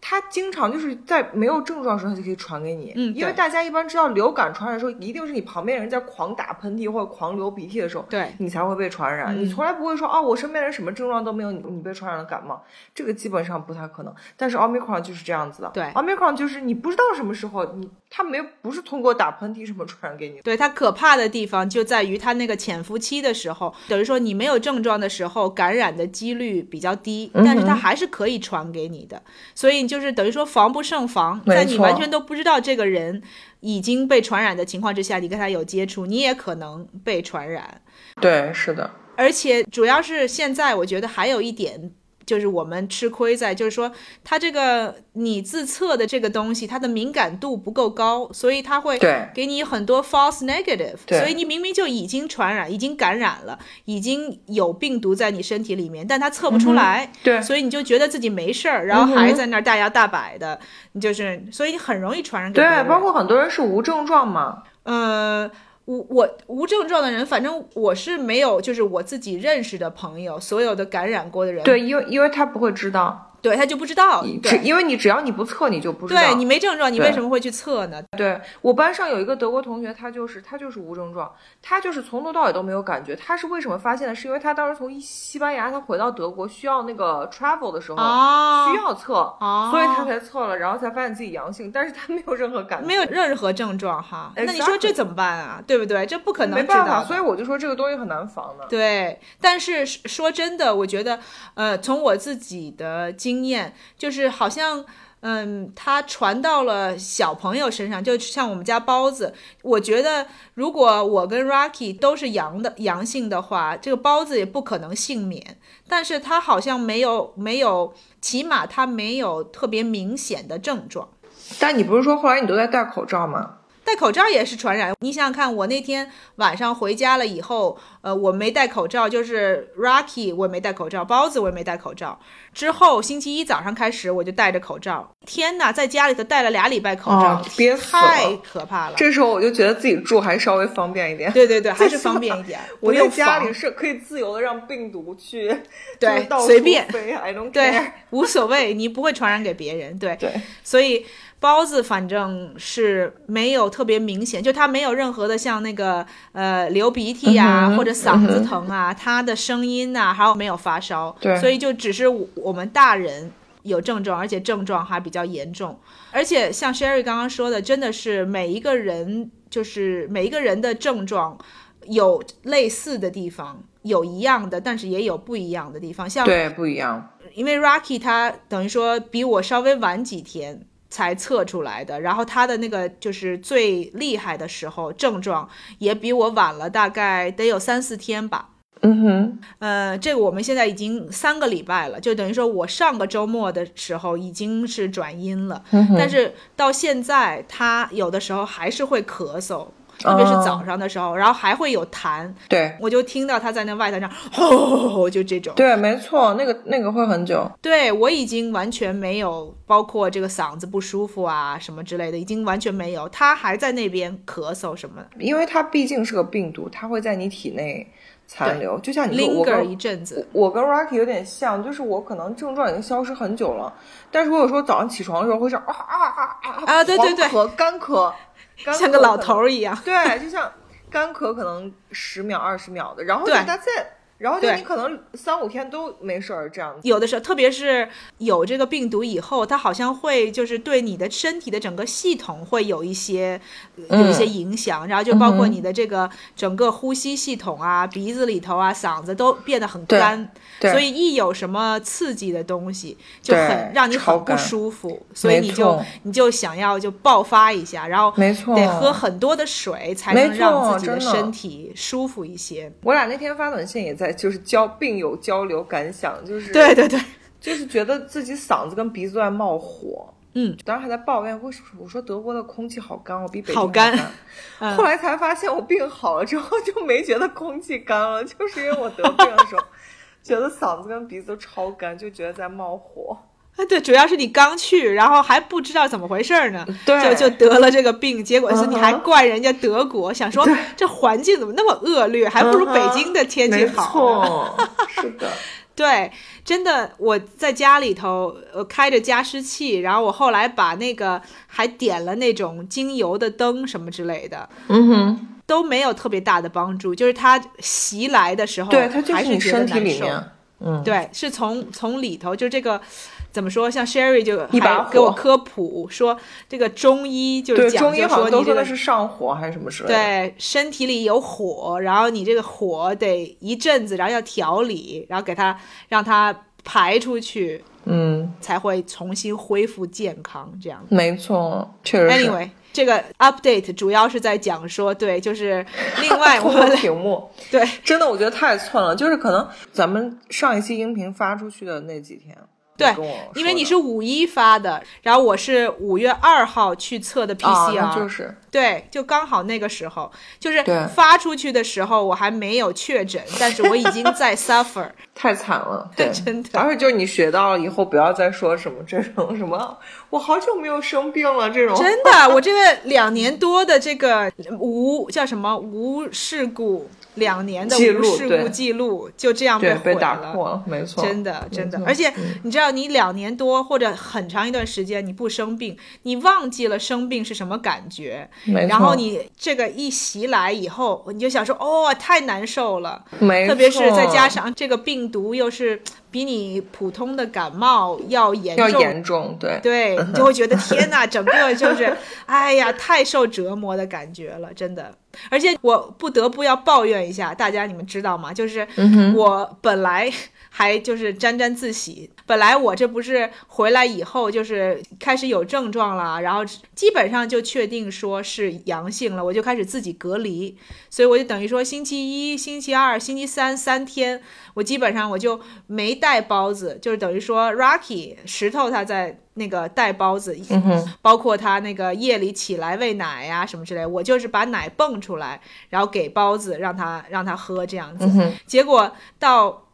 [SPEAKER 2] 它经常就是在没有症状的时候，它就可以传给你。
[SPEAKER 1] 嗯
[SPEAKER 2] 因为大家一般知道流感传染的时候，一定是你旁边人在狂打喷嚏或者狂流鼻涕的时候，
[SPEAKER 1] 对
[SPEAKER 2] 你才会被传染。
[SPEAKER 1] 嗯
[SPEAKER 2] 你从来不会说哦，我身边人什么症状都没有，你你被传染了感冒，这个基本上不太可能。但是奥密克戎就是这样子的，
[SPEAKER 1] 对
[SPEAKER 2] 奥密克戎就是你不知道什么时候你它没有不是通过打喷嚏什么传染给你的。
[SPEAKER 1] 对它可怕的地方就在于它那个潜伏期的时候，等于说你没有症状的时候，感染的几率比较低，但是它还是可以传给你的。所以就是等于说防不胜防，在你完全都不知道这个人已经被传染的情况之下，你跟他有接触，你也可能被传染。
[SPEAKER 2] 对，是的，
[SPEAKER 1] 而且主要是现在，我觉得还有一点。就是我们吃亏在，就是说它这个你自测的这个东西，它的敏感度不够高，所以它会给你很多 false negative，所以你明明就已经传染、已经感染了，已经有病毒在你身体里面，但它测不出来，
[SPEAKER 2] 对。
[SPEAKER 1] 所以你就觉得自己没事儿，然后还在那儿大摇大摆的，你就是，所以你很容易传染给别
[SPEAKER 2] 对，包括很多人是无症状嘛，
[SPEAKER 1] 呃，我我无症状的人，反正我是没有，就是我自己认识的朋友，所有的感染过的人，
[SPEAKER 2] 对，因为因为他不会知道，
[SPEAKER 1] 对他就不知道，
[SPEAKER 2] 只因为你只要你不测，你就不知道。
[SPEAKER 1] 对你没症状，你为什么会去测呢？
[SPEAKER 2] 对我班上有一个德国同学，他就是他就是无症状，他就是从头到尾都没有感觉。他是为什么发现的？是因为他当时从西班牙他回到德国需要那个 travel 的时候、
[SPEAKER 1] 哦
[SPEAKER 2] 需要测，
[SPEAKER 1] 哦
[SPEAKER 2] 所以他才测了，然后才发现自己阳性，但是他没有任何感觉，
[SPEAKER 1] 没有任何症状哈，那你说这怎么办啊？对不对？这不可能
[SPEAKER 2] 没办法，所以我就说这个东西很难防的。
[SPEAKER 1] 对，但是说真的，我觉得，呃，从我自己的经经验，就是好像，嗯，它传到了小朋友身上，就像我们家包子，我觉得如果我跟 Rocky 都是阳的阳性的话，这个包子也不可能幸免。但是他好像没有没有，起码他没有特别明显的症状。
[SPEAKER 2] 但你不是说后来你都在戴口罩吗？
[SPEAKER 1] 戴口罩也是传染。你想想看，我那天晚上回家了以后，呃，我没戴口罩，就是 Rocky 我也没戴口罩，包子我也没戴口罩。之后星期一早上开始我就戴着口罩，天哪，在家里头戴了俩礼拜口罩，
[SPEAKER 2] 哦憋死了
[SPEAKER 1] 太可怕了。
[SPEAKER 2] 这时候我就觉得自己住还稍微方便一点。
[SPEAKER 1] 对对对，还是方便一点，
[SPEAKER 2] 我
[SPEAKER 1] 用
[SPEAKER 2] 在家里是可以自由的让病毒去，
[SPEAKER 1] 对随便
[SPEAKER 2] 飞，I don't
[SPEAKER 1] 对无所谓，你不会传染给别人。对，
[SPEAKER 2] 对，
[SPEAKER 1] 所以包子反正是没有特别明显，就他没有任何的像那个呃流鼻涕啊、
[SPEAKER 2] 嗯
[SPEAKER 1] 或者嗓子疼啊，他的声音呐、还有没有发烧，
[SPEAKER 2] 对
[SPEAKER 1] 所以就只是我我们大人。有症状，而且症状还比较严重，而且像 Sherry 刚刚说的，真的是每一个人，就是每一个人的症状有类似的地方，有一样的，但是也有不一样的地方。像
[SPEAKER 2] 对，不一样。
[SPEAKER 1] 因为 Rocky 他等于说比我稍微晚几天才测出来的，然后他的那个就是最厉害的时候症状也比我晚了大概得有三四天吧。
[SPEAKER 2] 嗯哼，
[SPEAKER 1] 呃，这个我们现在已经三个礼拜了，就等于说我上个周末的时候已经是转阴了，
[SPEAKER 2] 嗯
[SPEAKER 1] 但是到现在他有的时候还是会咳嗽，特别是早上的时候，然后还会有痰，
[SPEAKER 2] 对
[SPEAKER 1] 我就听到他在那外头上吼，就这种。
[SPEAKER 2] 对，没错，那个那个会很久。
[SPEAKER 1] 对我已经完全没有，包括这个嗓子不舒服啊什么之类的，已经完全没有。他还在那边咳嗽什么的
[SPEAKER 2] 因为他毕竟是个病毒，它会在你体内残留。就像你说，我
[SPEAKER 1] ，linger
[SPEAKER 2] 跟
[SPEAKER 1] 一阵子。
[SPEAKER 2] 我跟 Rocky 有点像，就是我可能症状已经消失很久了，但是我有时候早上起床的时候会这样啊啊啊啊
[SPEAKER 1] 啊对对对
[SPEAKER 2] 狂咳干咳，干
[SPEAKER 1] 像个老头儿一样，
[SPEAKER 2] 对，就像干咳可能十秒二十秒的，然后就
[SPEAKER 1] 对
[SPEAKER 2] that's it，然后就你可能三五天都没事儿这样子。
[SPEAKER 1] 有的时候，特别是有这个病毒以后，它好像会就是对你的身体的整个系统会有一些有一些影响，然后就包括你的这个整个呼吸系统啊、鼻子里头啊、嗓子都变得很干，
[SPEAKER 2] 对
[SPEAKER 1] 所以一有什么刺激的东西，就很让你很不舒服，所以你就你就想要就爆发一下，然后
[SPEAKER 2] 没错。
[SPEAKER 1] 得喝很多的水才能让自己的身体舒服一些。
[SPEAKER 2] 我俩那天发短信也在，就是交病友交流感想，就是
[SPEAKER 1] 对对对，
[SPEAKER 2] 就是觉得自己嗓子跟鼻子在冒火。
[SPEAKER 1] 嗯，
[SPEAKER 2] 当时还在抱怨，为什么我说德国的空气好干，我比北京
[SPEAKER 1] 好干。
[SPEAKER 2] 干。
[SPEAKER 1] 嗯。
[SPEAKER 2] 后来才发现我病好了之后就没觉得空气干了，就是因为我得病的时候觉得嗓子跟鼻子都超干，就觉得在冒火。
[SPEAKER 1] 啊，对，主要是你刚去，然后还不知道怎么回事儿呢，
[SPEAKER 2] 对，
[SPEAKER 1] 就就得了这个病，结果是你还怪人家德国，想说这环境怎么那么恶劣，还不如北京的天气
[SPEAKER 2] 没
[SPEAKER 1] 好呢。
[SPEAKER 2] 错，是的，
[SPEAKER 1] 对，真的，我在家里头呃开着加湿器，然后我后来把那个还点了那种精油的灯什么之类的，
[SPEAKER 2] 嗯哼，
[SPEAKER 1] 都没有特别大的帮助，就是它袭来的时候，
[SPEAKER 2] 对，它就
[SPEAKER 1] 还
[SPEAKER 2] 你身体
[SPEAKER 1] 觉得难受
[SPEAKER 2] 里面，嗯，
[SPEAKER 1] 对，是从从里头，就这个怎么说？像 Sherry 就
[SPEAKER 2] 一把
[SPEAKER 1] 给我科普说，这个中医就是，讲究
[SPEAKER 2] 中医好像都说的是上火还是什么之类的。
[SPEAKER 1] 对身体里有火，然后你这个火得一阵子，然后要调理，然后给它让它排出去，
[SPEAKER 2] 嗯，
[SPEAKER 1] 才会重新恢复健康。这样
[SPEAKER 2] 没错，确实。
[SPEAKER 1] ，anyway。这个 update 主要是在讲说，对，就是另外我们
[SPEAKER 2] 屏幕，
[SPEAKER 1] 对
[SPEAKER 2] 真的我觉得太寸了。就是可能咱们上一期音频发出去的那几天，
[SPEAKER 1] 对因为你是五一发的，然后我是五月二号去测的
[SPEAKER 2] 啊
[SPEAKER 1] ，PCR，、
[SPEAKER 2] 那就是。
[SPEAKER 1] 对，就刚好那个时候，就是发出去的时候，我还没有确诊，但是我已经在 suffer，
[SPEAKER 2] 太惨了，对，
[SPEAKER 1] 真的。
[SPEAKER 2] 而且就是你学到了以后，不要再说什么这种什么，我好久没有生病了这种，
[SPEAKER 1] 真的，我这个两年多的这个无叫什么无事故，两年的
[SPEAKER 2] 记
[SPEAKER 1] 无事故记录就这样
[SPEAKER 2] 被，
[SPEAKER 1] 被。
[SPEAKER 2] 打破了，没错，
[SPEAKER 1] 真的，真的，而且
[SPEAKER 2] 嗯。
[SPEAKER 1] 你知道，你两年多或者很长一段时间你不生病，你忘记了生病是什么感觉，然后你这个一袭来以后，你就想说，哦，太难受了，
[SPEAKER 2] 没
[SPEAKER 1] 特别是再加上这个病毒又是比你普通的感冒要严
[SPEAKER 2] 要
[SPEAKER 1] 重，
[SPEAKER 2] 严重，对，
[SPEAKER 1] 对你就会觉得天哪，整个就是，哎呀，太受折磨的感觉了，真的。而且我不得不要抱怨一下，大家你们知道吗？就是
[SPEAKER 2] 嗯
[SPEAKER 1] 我本来还就是沾沾自喜，本来我这不是回来以后就是开始有症状了，然后基本上就确定说是阳性了，我就开始自己隔离，所以我就等于说星期一、星期二、星期三三天，我基本上我就没带包子，就是等于说 Rocky 石头他在那个带包子，包括他那个夜里起来喂奶呀、什么之类，我就是把奶泵出来，然后给包子让他让他喝这样子。结果到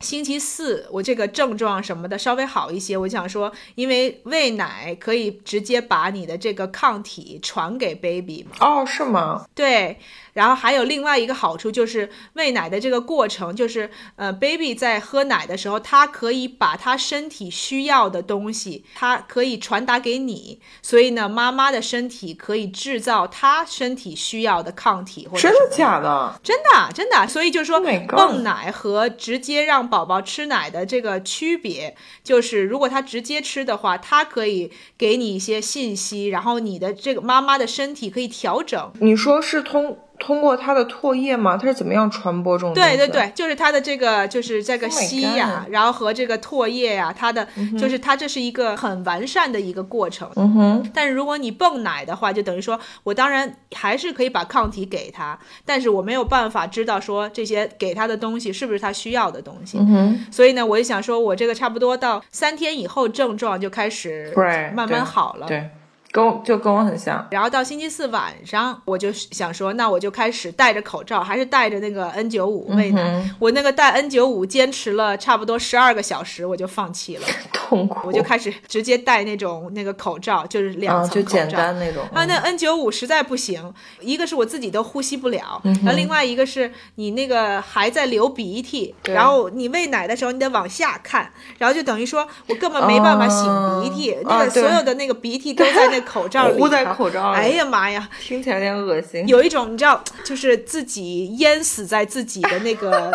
[SPEAKER 1] 星期四，我这个症状什么的稍微好一些。我想说，因为喂奶可以直接把你的这个抗体传给 baby 嘛，
[SPEAKER 2] 哦，是吗？
[SPEAKER 1] 对。然后还有另外一个好处就是喂奶的这个过程，就是呃，baby 在喝奶的时候，他可以把他身体需要的东西，他可以传达给你，所以呢，妈妈的身体可以制造他身体需要的抗体或者
[SPEAKER 2] 真的假的？
[SPEAKER 1] 真的啊真的啊，所以就是说
[SPEAKER 2] Oh
[SPEAKER 1] 泵奶和直接让宝宝吃奶的这个区别，就是如果他直接吃的话，他可以给你一些信息，然后你的这个妈妈的身体可以调整。
[SPEAKER 2] 你说是通通过它的唾液吗？它是怎么样传播这种？
[SPEAKER 1] 对对对，就是它的这个，就是这个
[SPEAKER 2] Oh
[SPEAKER 1] 吸呀、然后和这个唾液呀、它的、就是它这是一个很完善的一个过程。
[SPEAKER 2] 嗯哼，
[SPEAKER 1] 但是如果你泵奶的话，就等于说我当然还是可以把抗体给他，但是我没有办法知道说这些给他的东西是不是他需要的东西。
[SPEAKER 2] 嗯哼，
[SPEAKER 1] 所以呢，我就想说，我这个差不多到三天以后症状就开始，慢慢好了。
[SPEAKER 2] 对，跟我就跟我很像。
[SPEAKER 1] 然后到星期四晚上，我就想说，那我就开始戴着口罩，还是戴着那个 N 9 5喂奶。
[SPEAKER 2] 嗯
[SPEAKER 1] 我那个戴 N 9 5坚持了差不多十二个小时，我就放弃了，
[SPEAKER 2] 痛苦，
[SPEAKER 1] 我就开始直接戴那种那个口罩，就是两
[SPEAKER 2] 啊，
[SPEAKER 1] 层口罩。
[SPEAKER 2] 就简单那种。
[SPEAKER 1] 啊，那 N 9 5实在不行，一个是我自己都呼吸不了，
[SPEAKER 2] 嗯
[SPEAKER 1] 然后另外一个是你那个还在流鼻涕，然后你喂奶的时候你得往下看，然后就等于说我根本没办法擤鼻涕，
[SPEAKER 2] 啊
[SPEAKER 1] 那个所有的那个鼻涕都在那口罩里，
[SPEAKER 2] 糊在口罩里
[SPEAKER 1] 哎呀妈呀！
[SPEAKER 2] 听起来有点恶心。
[SPEAKER 1] 有一种你知道，就是自己淹死在自己的那个，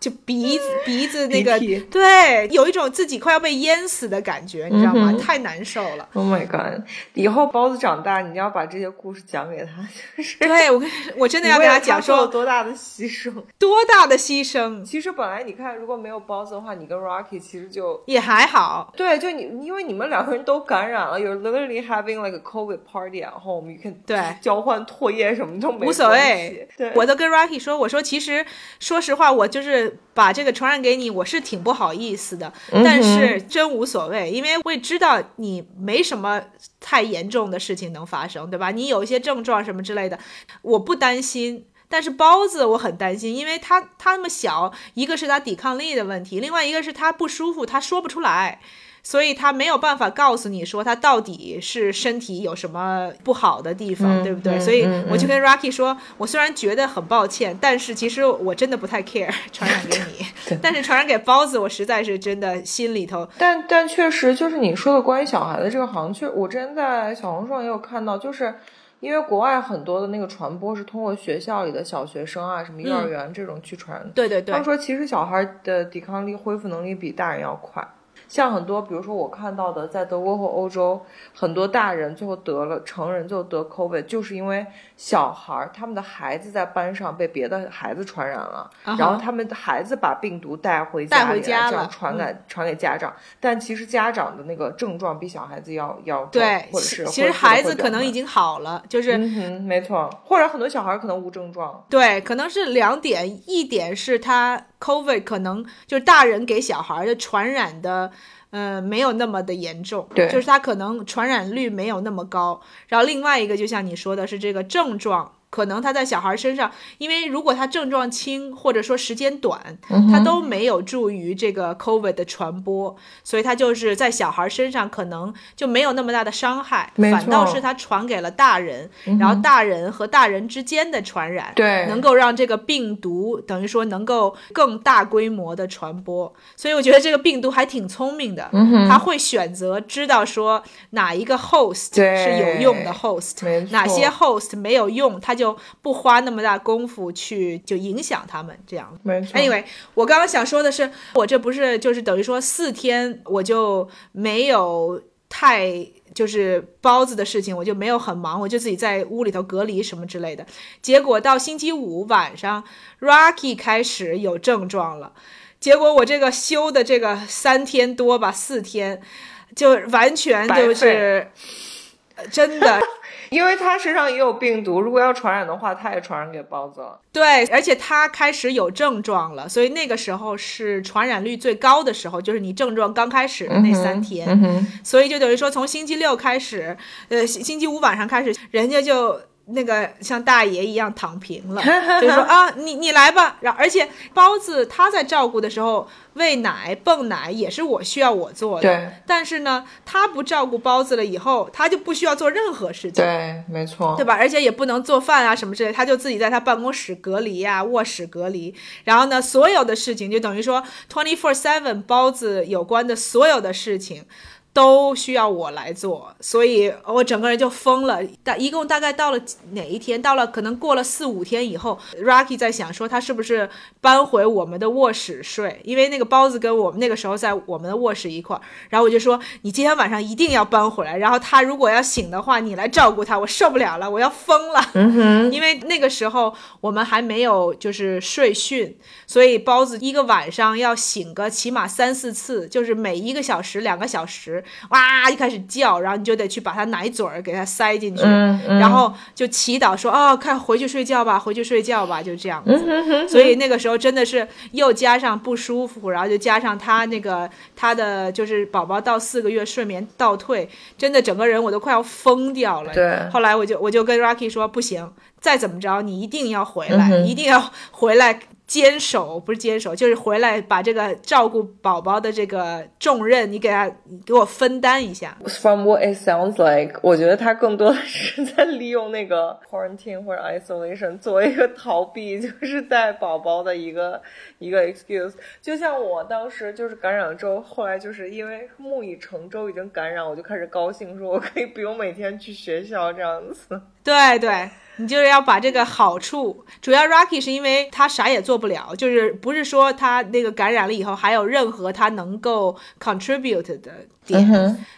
[SPEAKER 1] 就鼻子鼻子那个，对，有一种自己快要被淹死的感觉，你知道吗？
[SPEAKER 2] 嗯
[SPEAKER 1] 太难受了。
[SPEAKER 2] Oh my god！以后包子长大，你要把这些故事讲给他，就是
[SPEAKER 1] 对我跟我真的要跟他讲说
[SPEAKER 2] 多大的牺牲。
[SPEAKER 1] 多大的牺牲，
[SPEAKER 2] 其实本来你看，如果没有包子的话，你跟 Rocky 其实就
[SPEAKER 1] 也还好。
[SPEAKER 2] 对，就你因为你们两个人都感染了，You're literally having like a COVID party at home，you can
[SPEAKER 1] 对
[SPEAKER 2] 交换唾液什么都没
[SPEAKER 1] 无所
[SPEAKER 2] 关
[SPEAKER 1] 谓
[SPEAKER 2] 系对，
[SPEAKER 1] 我都跟 Rocky 说，我说其实说实话，我就是把这个传染给你，我是挺不好意思的，
[SPEAKER 2] 嗯
[SPEAKER 1] 但是真无所谓，因为我也知道你没什么太严重的事情能发生，对吧？你有一些症状什么之类的，我不担心。但是包子我很担心，因为他他那么小，一个是他抵抗力的问题，另外一个是他不舒服，他说不出来。所以他没有办法告诉你说他到底是身体有什么不好的地方，
[SPEAKER 2] 嗯
[SPEAKER 1] 对不对？
[SPEAKER 2] 嗯
[SPEAKER 1] 所以
[SPEAKER 2] 嗯
[SPEAKER 1] 我就跟 Rocky 说，我虽然觉得很抱歉，但是其实我真的不太 care 传染给你，但是传染给包子，我实在是真的心里头
[SPEAKER 2] 但但确实就是你说的关于小孩的这个，好像确我之前在小红书上也有看到，就是因为国外很多的那个传播是通过学校里的小学生啊，什么幼儿园这种去传。
[SPEAKER 1] 对对对
[SPEAKER 2] 他们说，其实小孩的抵抗力、恢复能力比大人要快。像很多，比如说我看到的，在德国和欧洲，很多大人最后得了，成人最后得 COVID，就是因为小孩儿他们的孩子在班上被别的孩子传染了，然后他们的孩子把病毒带回
[SPEAKER 1] 带
[SPEAKER 2] 家里来，
[SPEAKER 1] 回家了
[SPEAKER 2] 这样传给、传给家长。但其实家长的那个症状比小孩子要要重
[SPEAKER 1] 对，
[SPEAKER 2] 或者是
[SPEAKER 1] 其实孩子可能已
[SPEAKER 2] 经
[SPEAKER 1] 经好了，就是。
[SPEAKER 2] 嗯哼，没错，或者很多小孩可能无症状。
[SPEAKER 1] 对，可能是两点，一点是他 COVID 可能就是大人给小孩的传染的，呃，没有那么的严重，
[SPEAKER 2] 对
[SPEAKER 1] 就是他可能传染率没有那么高。然后另外一个，就像你说的是这个症状。可能他在小孩身上，因为如果他症状轻或者说时间短，
[SPEAKER 2] 嗯
[SPEAKER 1] 他都没有助于这个 COVID 的传播，所以他就是在小孩身上可能就没有那么大的伤害，
[SPEAKER 2] 没
[SPEAKER 1] 反倒是他传给了大人，然后大人和大人之间的传染，
[SPEAKER 2] 对。
[SPEAKER 1] 能够让这个病毒等于说能够更大规模的传播，所以我觉得这个病毒还挺聪明的，他会选择知道说哪一个 host 是有用的 host，哪些 host 没有用，它就不花那么大功夫去就影响他们这样。
[SPEAKER 2] 没错。
[SPEAKER 1] Anyway，我刚刚想说的是，我这不是就是等于说四天我就没有太就是包子的事情，我就没有很忙，我就自己在屋里头隔离什么之类的。结果到星期五晚上，Rocky 开始有症状了，结果我这个休的这个三天多吧，四天就完全就是呃真的。
[SPEAKER 2] 因为他身上也有病毒，如果要传染的话，他也传染给包子了。
[SPEAKER 1] 对，而且他开始有症状了，所以那个时候是传染率最高的时候，就是你症状刚开始的那三天。所以就等于说，从星期六开始，呃，星星期五晚上开始，人家就那个像大爷一样躺平了，就说啊，你你来吧。然后而且包子他在照顾的时候，喂奶、泵奶也是我需要我做的。
[SPEAKER 2] 对。
[SPEAKER 1] 但是呢，他不照顾包子了以后，他就不需要做任何事情。
[SPEAKER 2] 对，没错，
[SPEAKER 1] 对吧？而且也不能做饭啊什么之类，他就自己在他办公室隔离呀、卧室隔离。然后呢，所有的事情就等于说 twenty four seven 包子有关的所有的事情。都需要我来做，所以我整个人就疯了。大一共大概到了哪一天？到了可能过了四五天以后，Rocky 在想说他是不是搬回我们的卧室睡，因为那个包子跟我们那个时候在我们的卧室一块儿。然后我就说你今天晚上一定要搬回来，然后他如果要醒的话，你来照顾他，我受不了了，我要疯了。
[SPEAKER 2] 嗯哼，
[SPEAKER 1] 因为那个时候我们还没有就是睡训，所以包子一个晚上要醒个起码三四次，就是每一个小时两个小时，哇一开始叫，然后你就得去把他奶嘴儿给他塞进去，
[SPEAKER 2] 嗯嗯
[SPEAKER 1] 然后就祈祷说哦，快回去睡觉吧，回去睡觉吧，就这样子。
[SPEAKER 2] 嗯
[SPEAKER 1] 所以那个时候真的是又加上不舒服，然后就加上他那个他的就是宝宝到四个月睡眠倒退，真的整个人我都快要疯掉了。
[SPEAKER 2] 对
[SPEAKER 1] 后来我就我就跟 Rocky 说，不行，再怎么着你一定要回来，
[SPEAKER 2] 嗯
[SPEAKER 1] 一定要回来。坚守不是坚守，就是回来把这个照顾宝宝的这个重任，你给他，你给我分担一下。
[SPEAKER 2] From what it sounds like，我觉得他更多的是在利用那个 quarantine 或者 isolation 作为一个逃避，就是带宝宝的一个一个 excuse。就像我当时就是感染了之后，后来就是因为木已成舟已经感染，我就开始高兴说，我可以不用每天去学校这样子。
[SPEAKER 1] 对对，你就是要把这个好处，主要 Rocky 是因为他啥也做不了，就是不是说他那个感染了以后还有任何他能够 contribute 的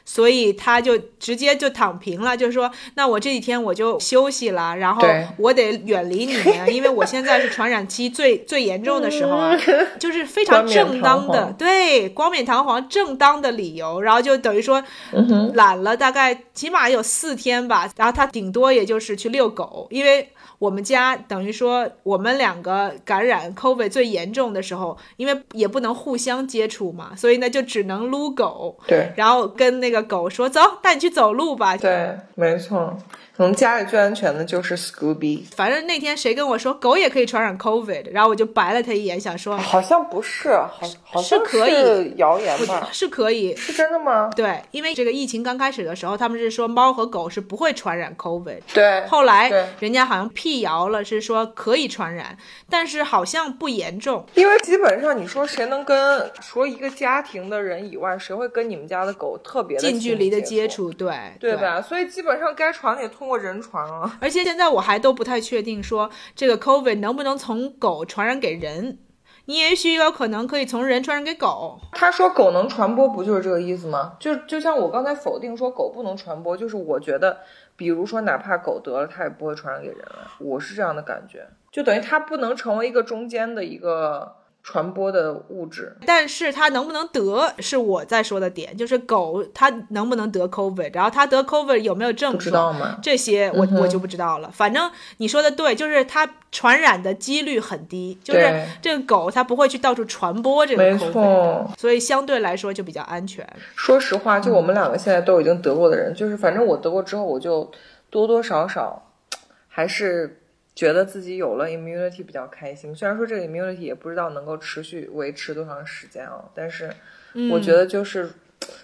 [SPEAKER 1] 所以他就直接就躺平了，就是说，那我这几天我就休息了，然后我得远离你们，因为我现在是传染期最最严重的时候啊，就是非常正当的对光冕堂皇正当的理由，然后就等于说
[SPEAKER 2] 嗯
[SPEAKER 1] 懒了大概起码有四天吧，然后他顶多也就是去遛狗，因为我们家等于说我们两个感染 COVID 最严重的时候，因为也不能互相接触嘛，所以呢就只能撸狗，
[SPEAKER 2] 对
[SPEAKER 1] 然后跟那个狗说走，带你去走路吧。
[SPEAKER 2] 对，没错。可能家里最安全的就是 Scooby。
[SPEAKER 1] 反正那天谁跟我说狗也可以传染 COVID，然后我就白了他一眼，想说
[SPEAKER 2] 好像不是，好好像
[SPEAKER 1] 可以
[SPEAKER 2] 是谣言吧？
[SPEAKER 1] 是可以。
[SPEAKER 2] 是真的吗？
[SPEAKER 1] 对，因为这个疫情刚开始的时候，他们是说猫和狗是不会传染 COVID，
[SPEAKER 2] 对，
[SPEAKER 1] 后来
[SPEAKER 2] 对
[SPEAKER 1] 人家好像辟谣了，是说可以传染，但是好像不严重。
[SPEAKER 2] 因为基本上你说谁能跟除了一个家庭的人以外，谁会跟你们家的狗特别的
[SPEAKER 1] 近距离的
[SPEAKER 2] 接
[SPEAKER 1] 接？触，对
[SPEAKER 2] 对吧？所以基本上该传的也通过人传啊。
[SPEAKER 1] 而且现在我还都不太确定说这个 COVID 能不能从狗传染给人，你也许有可能可以从人传染给狗。
[SPEAKER 2] 他说狗能传播，不就是这个意思吗？就就像我刚才否定说狗不能传播，就是我觉得，比如说哪怕狗得了，它也不会传染给人了，我是这样的感觉，就等于它不能成为一个中间的一个传播的物质。
[SPEAKER 1] 但是它能不能得是我在说的点，就是狗它能不能得 COVID，然后它得 COVID 有没有症
[SPEAKER 2] 不知道
[SPEAKER 1] 状，
[SPEAKER 2] 吗？
[SPEAKER 1] 这些我、
[SPEAKER 2] 嗯
[SPEAKER 1] 我就不知道了。反正你说的对，就是它传染的几率很低，就是这个狗它不会去到处传播这个 COVID，
[SPEAKER 2] 错。
[SPEAKER 1] 所以相对来说就比较安全。
[SPEAKER 2] 说实话，就我们两个现在都已经得过的人，就是反正我得过之后，我就多多少少还是觉得自己有了 immunity 比较开心。虽然说这个 immunity 也不知道能够持续维持多长时间啊，但是我觉得就是、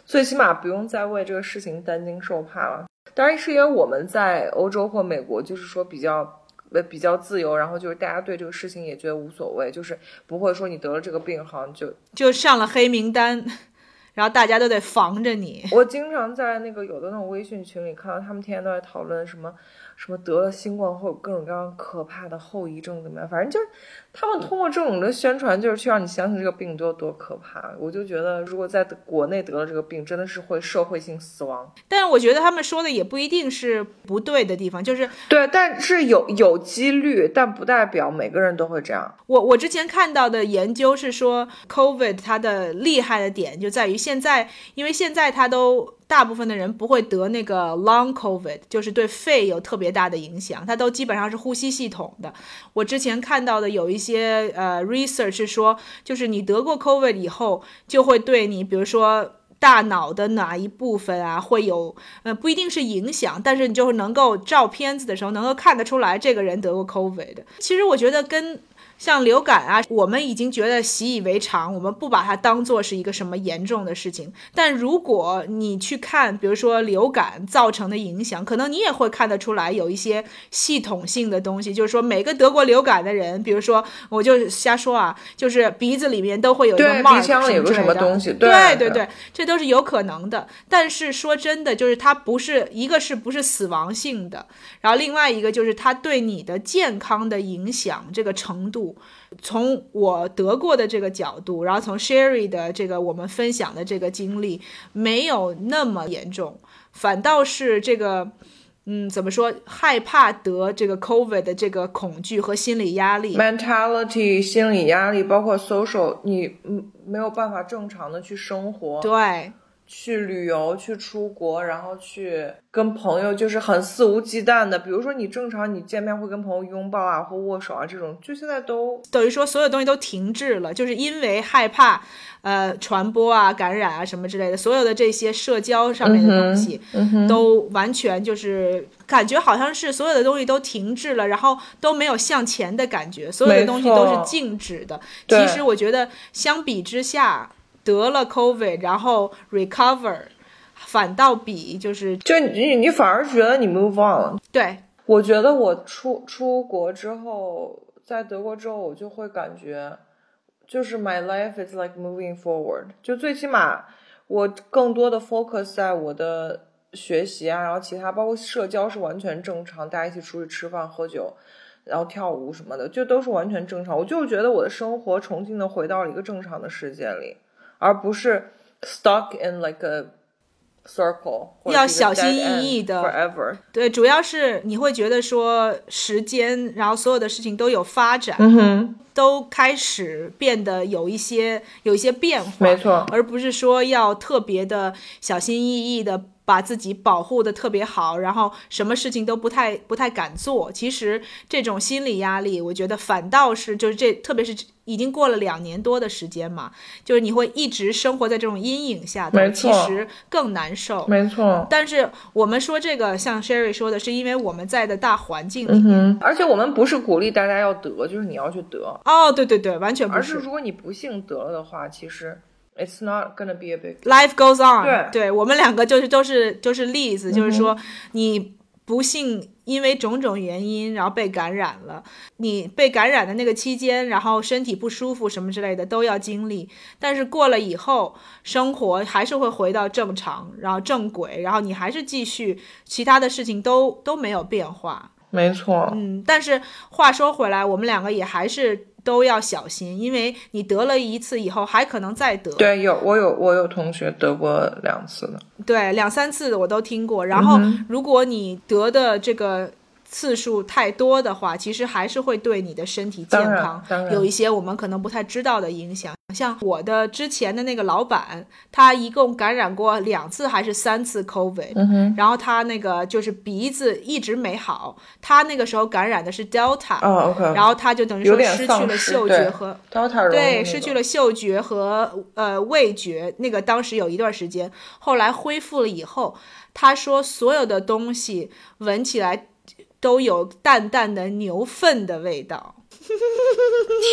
[SPEAKER 2] 最起码不用再为这个事情担惊受怕了。当然是因为我们在欧洲或美国，就是说比较。呃，比较自由，然后就是大家对这个事情也觉得无所谓，就是不会说你得了这个病，好像就
[SPEAKER 1] 就上了黑名单，然后大家都得防着你。
[SPEAKER 2] 我经常在那个有的那种微信群里看到他们天天都在讨论什么什么得了新冠后有各种各样可怕的后遗症怎么样，反正就是他们通过这种的宣传，就是去让你相信这个病多多可怕。我就觉得，如果在国内得了这个病，真的是会社会性死亡。
[SPEAKER 1] 但是我觉得他们说的也不一定是不对的地方，就是
[SPEAKER 2] 对，但是有有几率，但不代表每个人都会这样。
[SPEAKER 1] 我我之前看到的研究是说，COVID 它的厉害的点就在于现在，因为现在它都大部分的人不会得那个 long COVID，就是对肺有特别大的影响，它都基本上是呼吸系统的。我之前看到的有一些呃 research 是说，就是你得过 COVID 以后，就会对你，比如说。大脑的哪一部分啊会有，呃，不一定是影响，但是你就是能够照片子的时候能够看得出来这个人得过 COVID。其实我觉得跟像流感啊，我们已经觉得习以为常，我们不把它当做是一个什么严重的事情。但如果你去看，比如说流感造成的影响，可能你也会看得出来有一些系统性的东西，就是说每个得过流感的人，比如说我就瞎说啊，就是鼻子里面都会有一个
[SPEAKER 2] 对
[SPEAKER 1] mark
[SPEAKER 2] 鼻腔有个什么东西
[SPEAKER 1] 对
[SPEAKER 2] 对
[SPEAKER 1] 对对，这都是有可能的。但是说真的，就是它不是一个是不是死亡性的，然后另外一个就是它对你的健康的影响这个程度。从我得过的这个角度，然后从 Sherry 的这个我们分享的这个经历，没有那么严重，反倒是这个，嗯，怎么说，害怕得这个 COVID 的这个恐惧和心理压力
[SPEAKER 2] ，mentality、心理压力，包括 social，你嗯没有办法正常的去生活，
[SPEAKER 1] 对，
[SPEAKER 2] 去旅游、去出国，然后去跟朋友就是很肆无忌惮的。比如说你正常你见面会跟朋友拥抱啊或握手啊这种，就现在都
[SPEAKER 1] 等于说所有东西都停滞了，就是因为害怕呃传播啊、感染啊什么之类的，所有的这些社交上面的东西、都完全就是感觉好像是所有的东西都停滞了，然后都没有向前的感觉，所有的东西都是静止的。其实我觉得相比之下，得了 COVID 然后 recover，反倒比就是
[SPEAKER 2] 就你你反而觉得你 move on 了。
[SPEAKER 1] 对
[SPEAKER 2] 我觉得我出出国之后，在德国之后，我就会感觉，就是 my life is like moving forward，就最起码我更多的 focus 在我的学习啊，然后其他包括社交是完全正常，大家一起出去吃饭喝酒，然后跳舞什么的，就都是完全正常。我就是觉得我的生活重新的回到了一个正常的世界里，而不是 stuck in like a circle，
[SPEAKER 1] 要小心翼翼地
[SPEAKER 2] forever。
[SPEAKER 1] 对，主要是你会觉得说时间，然后所有的事情都有发展。
[SPEAKER 2] 嗯哼。
[SPEAKER 1] 都开始变得有一些有一些变化，
[SPEAKER 2] 没错
[SPEAKER 1] 而不是说要特别的小心翼翼的把自己保护的特别好，然后什么事情都不太不太敢做。其实这种心理压力，我觉得反倒是就是这，特别是已经过了两年多的时间嘛，就是你会一直生活在这种阴影下其实更难受。
[SPEAKER 2] 没错，
[SPEAKER 1] 但是我们说这个，像 Sherry 说的，是因为我们在的大环境里面。
[SPEAKER 2] 嗯，而且我们不是鼓励大家要得，就是你要去得，
[SPEAKER 1] 哦，对对对，完全不是。
[SPEAKER 2] 而是如果你不幸得了的话，其实 it's not gonna be a big
[SPEAKER 1] Life goes on
[SPEAKER 2] 对。
[SPEAKER 1] 我们两个就是都是都是例子，就是
[SPEAKER 2] 嗯
[SPEAKER 1] 说你不幸因为种种原因，然后被感染了，你被感染的那个期间，然后身体不舒服什么之类的都要经历，但是过了以后，生活还是会回到正常，然后正轨，然后你还是继续，其他的事情都都没有变化。
[SPEAKER 2] 没错，
[SPEAKER 1] 嗯，但是话说回来，我们两个也还是都要小心，因为你得了一次以后，还可能再得。
[SPEAKER 2] 对，有我有我有同学得过两次的，
[SPEAKER 1] 对，两三次我都听过。然后，
[SPEAKER 2] 嗯
[SPEAKER 1] 如果你得的这个次数太多的话，其实还是会对你的身体健康有一些我们可能不太知道的影响。像我的之前的那个老板，他一共感染过两次还是三次 COVID，、
[SPEAKER 2] 嗯，
[SPEAKER 1] 然后他那个就是鼻子一直没好，他那个时候感染的是 Delta，、然后他就等于说失去了嗅觉和
[SPEAKER 2] Delta
[SPEAKER 1] 对，失
[SPEAKER 2] 失
[SPEAKER 1] 去了嗅觉和呃味觉，那个当时有一段时间，后来恢复了以后，他说所有的东西闻起来都有淡淡的牛粪的味道。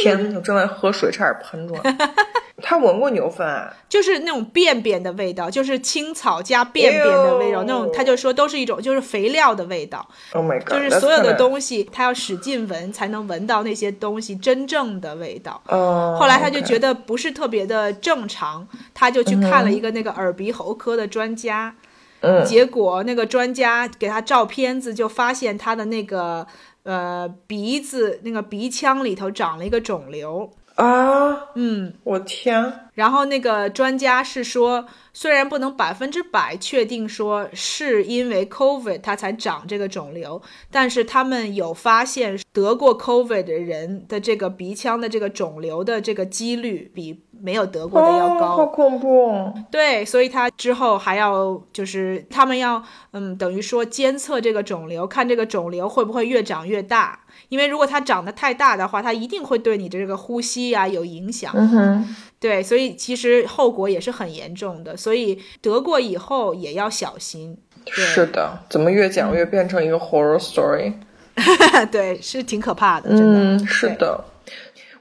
[SPEAKER 2] 天，我正在喝水，差点喷出来。他闻过牛粪啊？
[SPEAKER 1] 就是那种便便的味道，就是青草加便便的味道，
[SPEAKER 2] 哎
[SPEAKER 1] 那种他就说都是一种就是肥料的味道
[SPEAKER 2] ，Oh my god！
[SPEAKER 1] 就是所有的东西他要使劲闻才能闻到那些东西真正的味道。
[SPEAKER 2] 哦，
[SPEAKER 1] 后来他就觉得不是特别的正常，他就去看了一个那个耳鼻喉科的专家，
[SPEAKER 2] 嗯。
[SPEAKER 1] 结果那个专家给他照片子，就发现他的那个呃鼻子那个鼻腔里头长了一个肿瘤，
[SPEAKER 2] 啊，
[SPEAKER 1] 嗯，
[SPEAKER 2] 我天，
[SPEAKER 1] 然后那个专家是说，虽然不能百分之百确定说是因为 COVID 它才长这个肿瘤，但是他们有发现得过 COVID 的人的这个鼻腔的这个肿瘤的这个几率比没有得过的要
[SPEAKER 2] 哦，
[SPEAKER 1] 高。
[SPEAKER 2] 好恐怖！
[SPEAKER 1] 对，所以他之后还要就是他们要嗯，等于说监测这个肿瘤，看这个肿瘤会不会越长越大。因为如果它长得太大的话，它一定会对你的这个呼吸呀、有影响。
[SPEAKER 2] 嗯哼，
[SPEAKER 1] 对，所以其实后果也是很严重的，所以得过以后也要小心。
[SPEAKER 2] 是的，怎么越讲越变成一个 horror story？
[SPEAKER 1] 对，是挺可怕的，真的。
[SPEAKER 2] 嗯，是的。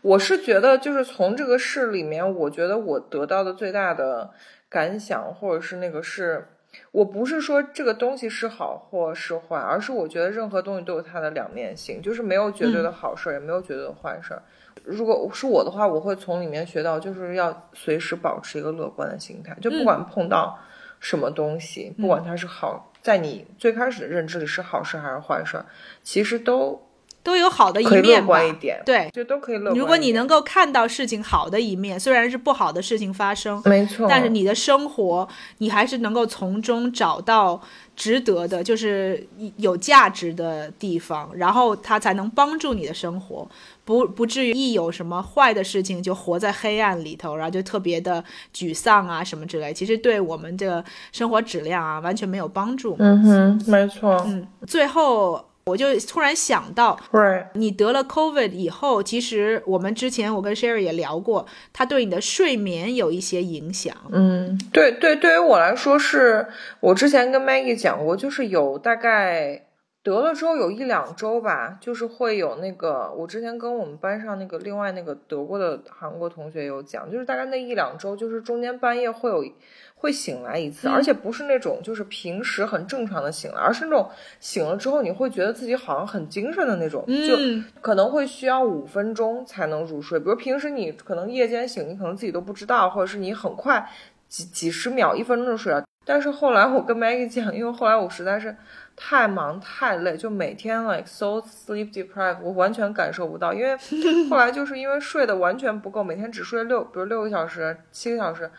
[SPEAKER 2] 我是觉得，就是从这个事里面，我觉得我得到的最大的感想，或者是那个是，我不是说这个东西是好或是坏，而是我觉得任何东西都有它的两面性，就是没有绝对的好事儿，也没有绝对的坏事儿。如果是我的话，我会从里面学到，就是要随时保持一个乐观的心态，就不管碰到什么东西，不管它是好，在你最开始的认知里是好事还是坏事，其实都
[SPEAKER 1] 都有好的一
[SPEAKER 2] 可以乐
[SPEAKER 1] 面吧
[SPEAKER 2] 观一。点。
[SPEAKER 1] 对，
[SPEAKER 2] 就都可以乐观。
[SPEAKER 1] 如果你能够看到事情好的一面，虽然是不好的事情发生，
[SPEAKER 2] 没错，
[SPEAKER 1] 但是你的生活，你还是能够从中找到值得的，就是有价值的地方，然后它才能帮助你的生活，不不至于一有什么坏的事情就活在黑暗里头，然后就特别的沮丧啊什么之类，其实对我们的生活质量啊完全没有帮助。
[SPEAKER 2] 嗯哼，没错，
[SPEAKER 1] 嗯，最后我就突然想到你得了 COVID 以后，其实我们之前我跟 Sherry 也聊过，它对你的睡眠有一些影响。
[SPEAKER 2] 嗯，对对，对于我来说是，我之前跟 Maggie 讲过，就是有大概得了之后有一两周吧，就是会有那个，我之前跟我们班上那个另外那个得过的韩国同学有讲，就是大概那一两周，就是中间半夜会有。会醒来一次，而且不是那种就是平时很正常的醒来，而是那种醒了之后你会觉得自己好像很精神的那种，就
[SPEAKER 1] 嗯
[SPEAKER 2] 可能会需要五分钟才能入睡。比如平时你可能夜间醒，你可能自己都不知道，或者是你很快几几十秒、一分钟就睡了。但是后来我跟 Maggie 讲，因为后来我实在是太忙太累，就每天 like so sleep deprived，我完全感受不到。因为 后来就是因为睡得完全不够，每天只睡六，比如六个小时、七个小时。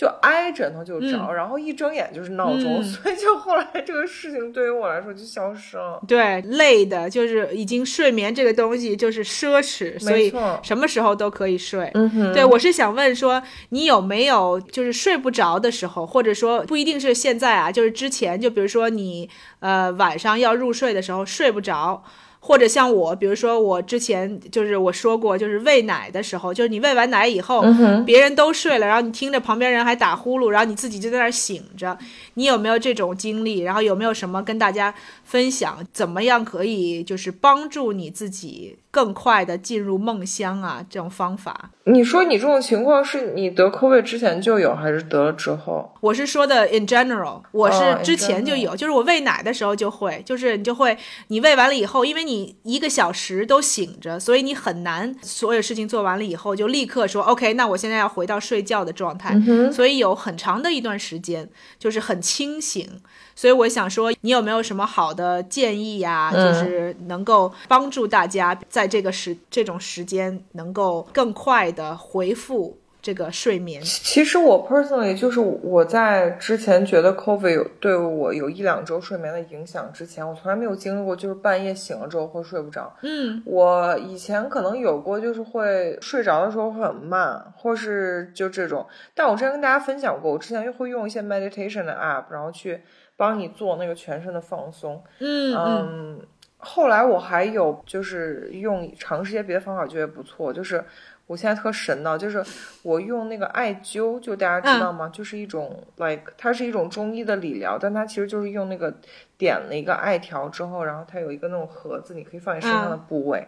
[SPEAKER 2] 就挨枕头就着，然后一睁眼就是闹钟，
[SPEAKER 1] 嗯
[SPEAKER 2] 所以就后来这个事情对于我来说就消失了。
[SPEAKER 1] 对，累的就是已经睡眠这个东西就是奢侈，所以什么时候都可以睡。
[SPEAKER 2] 嗯哼，
[SPEAKER 1] 对，我是想问说，你有没有就是睡不着的时候，或者说不一定是现在啊，就是之前，就比如说你呃晚上要入睡的时候睡不着，或者像我，比如说我之前就是我说过，就是喂奶的时候，就是你喂完奶以后，别人都睡了，然后你听着旁边人还打呼噜，然后你自己就在那儿醒着，你有没有这种经历？然后有没有什么跟大家分享？怎么样可以就是帮助你自己更快的进入梦乡啊？这种方法？
[SPEAKER 2] 你说你这种情况是你得 COVID 之前就有，还是得了之后？
[SPEAKER 1] 我是说的 in general，我是之前就有，就是我喂奶的时候就会，就是你就会，你喂完了以后，因为你一个小时都醒着，所以你很难所有事情做完了以后就立刻说 OK，那我现在要回到睡觉的状态，所以有很长的一段时间就是很清醒。所以我想说，你有没有什么好的建议呀、就是能够帮助大家在这个时这种时间能够更快的回复这个睡眠？
[SPEAKER 2] 其实我 personally 就是我在之前觉得 COVID 有对我有一两周睡眠的影响之前，我从来没有经历过就是半夜醒了之后会睡不着。
[SPEAKER 1] 嗯
[SPEAKER 2] 我以前可能有过，就是会睡着的时候会很慢，或是就这种。但我之前跟大家分享过，我之前会用一些 meditation 的 app，然后去帮你做那个全身的放松。
[SPEAKER 1] 嗯嗯
[SPEAKER 2] 嗯，后来我还有就是用尝试一些别的方法，觉得不错。就是我现在特神呢，就是我用那个艾灸，就大家知道吗？就是一种 like 它是一种中医的理疗，但它其实就是用那个点了一个艾条之后，然后它有一个那种盒子，你可以放在身上的部位。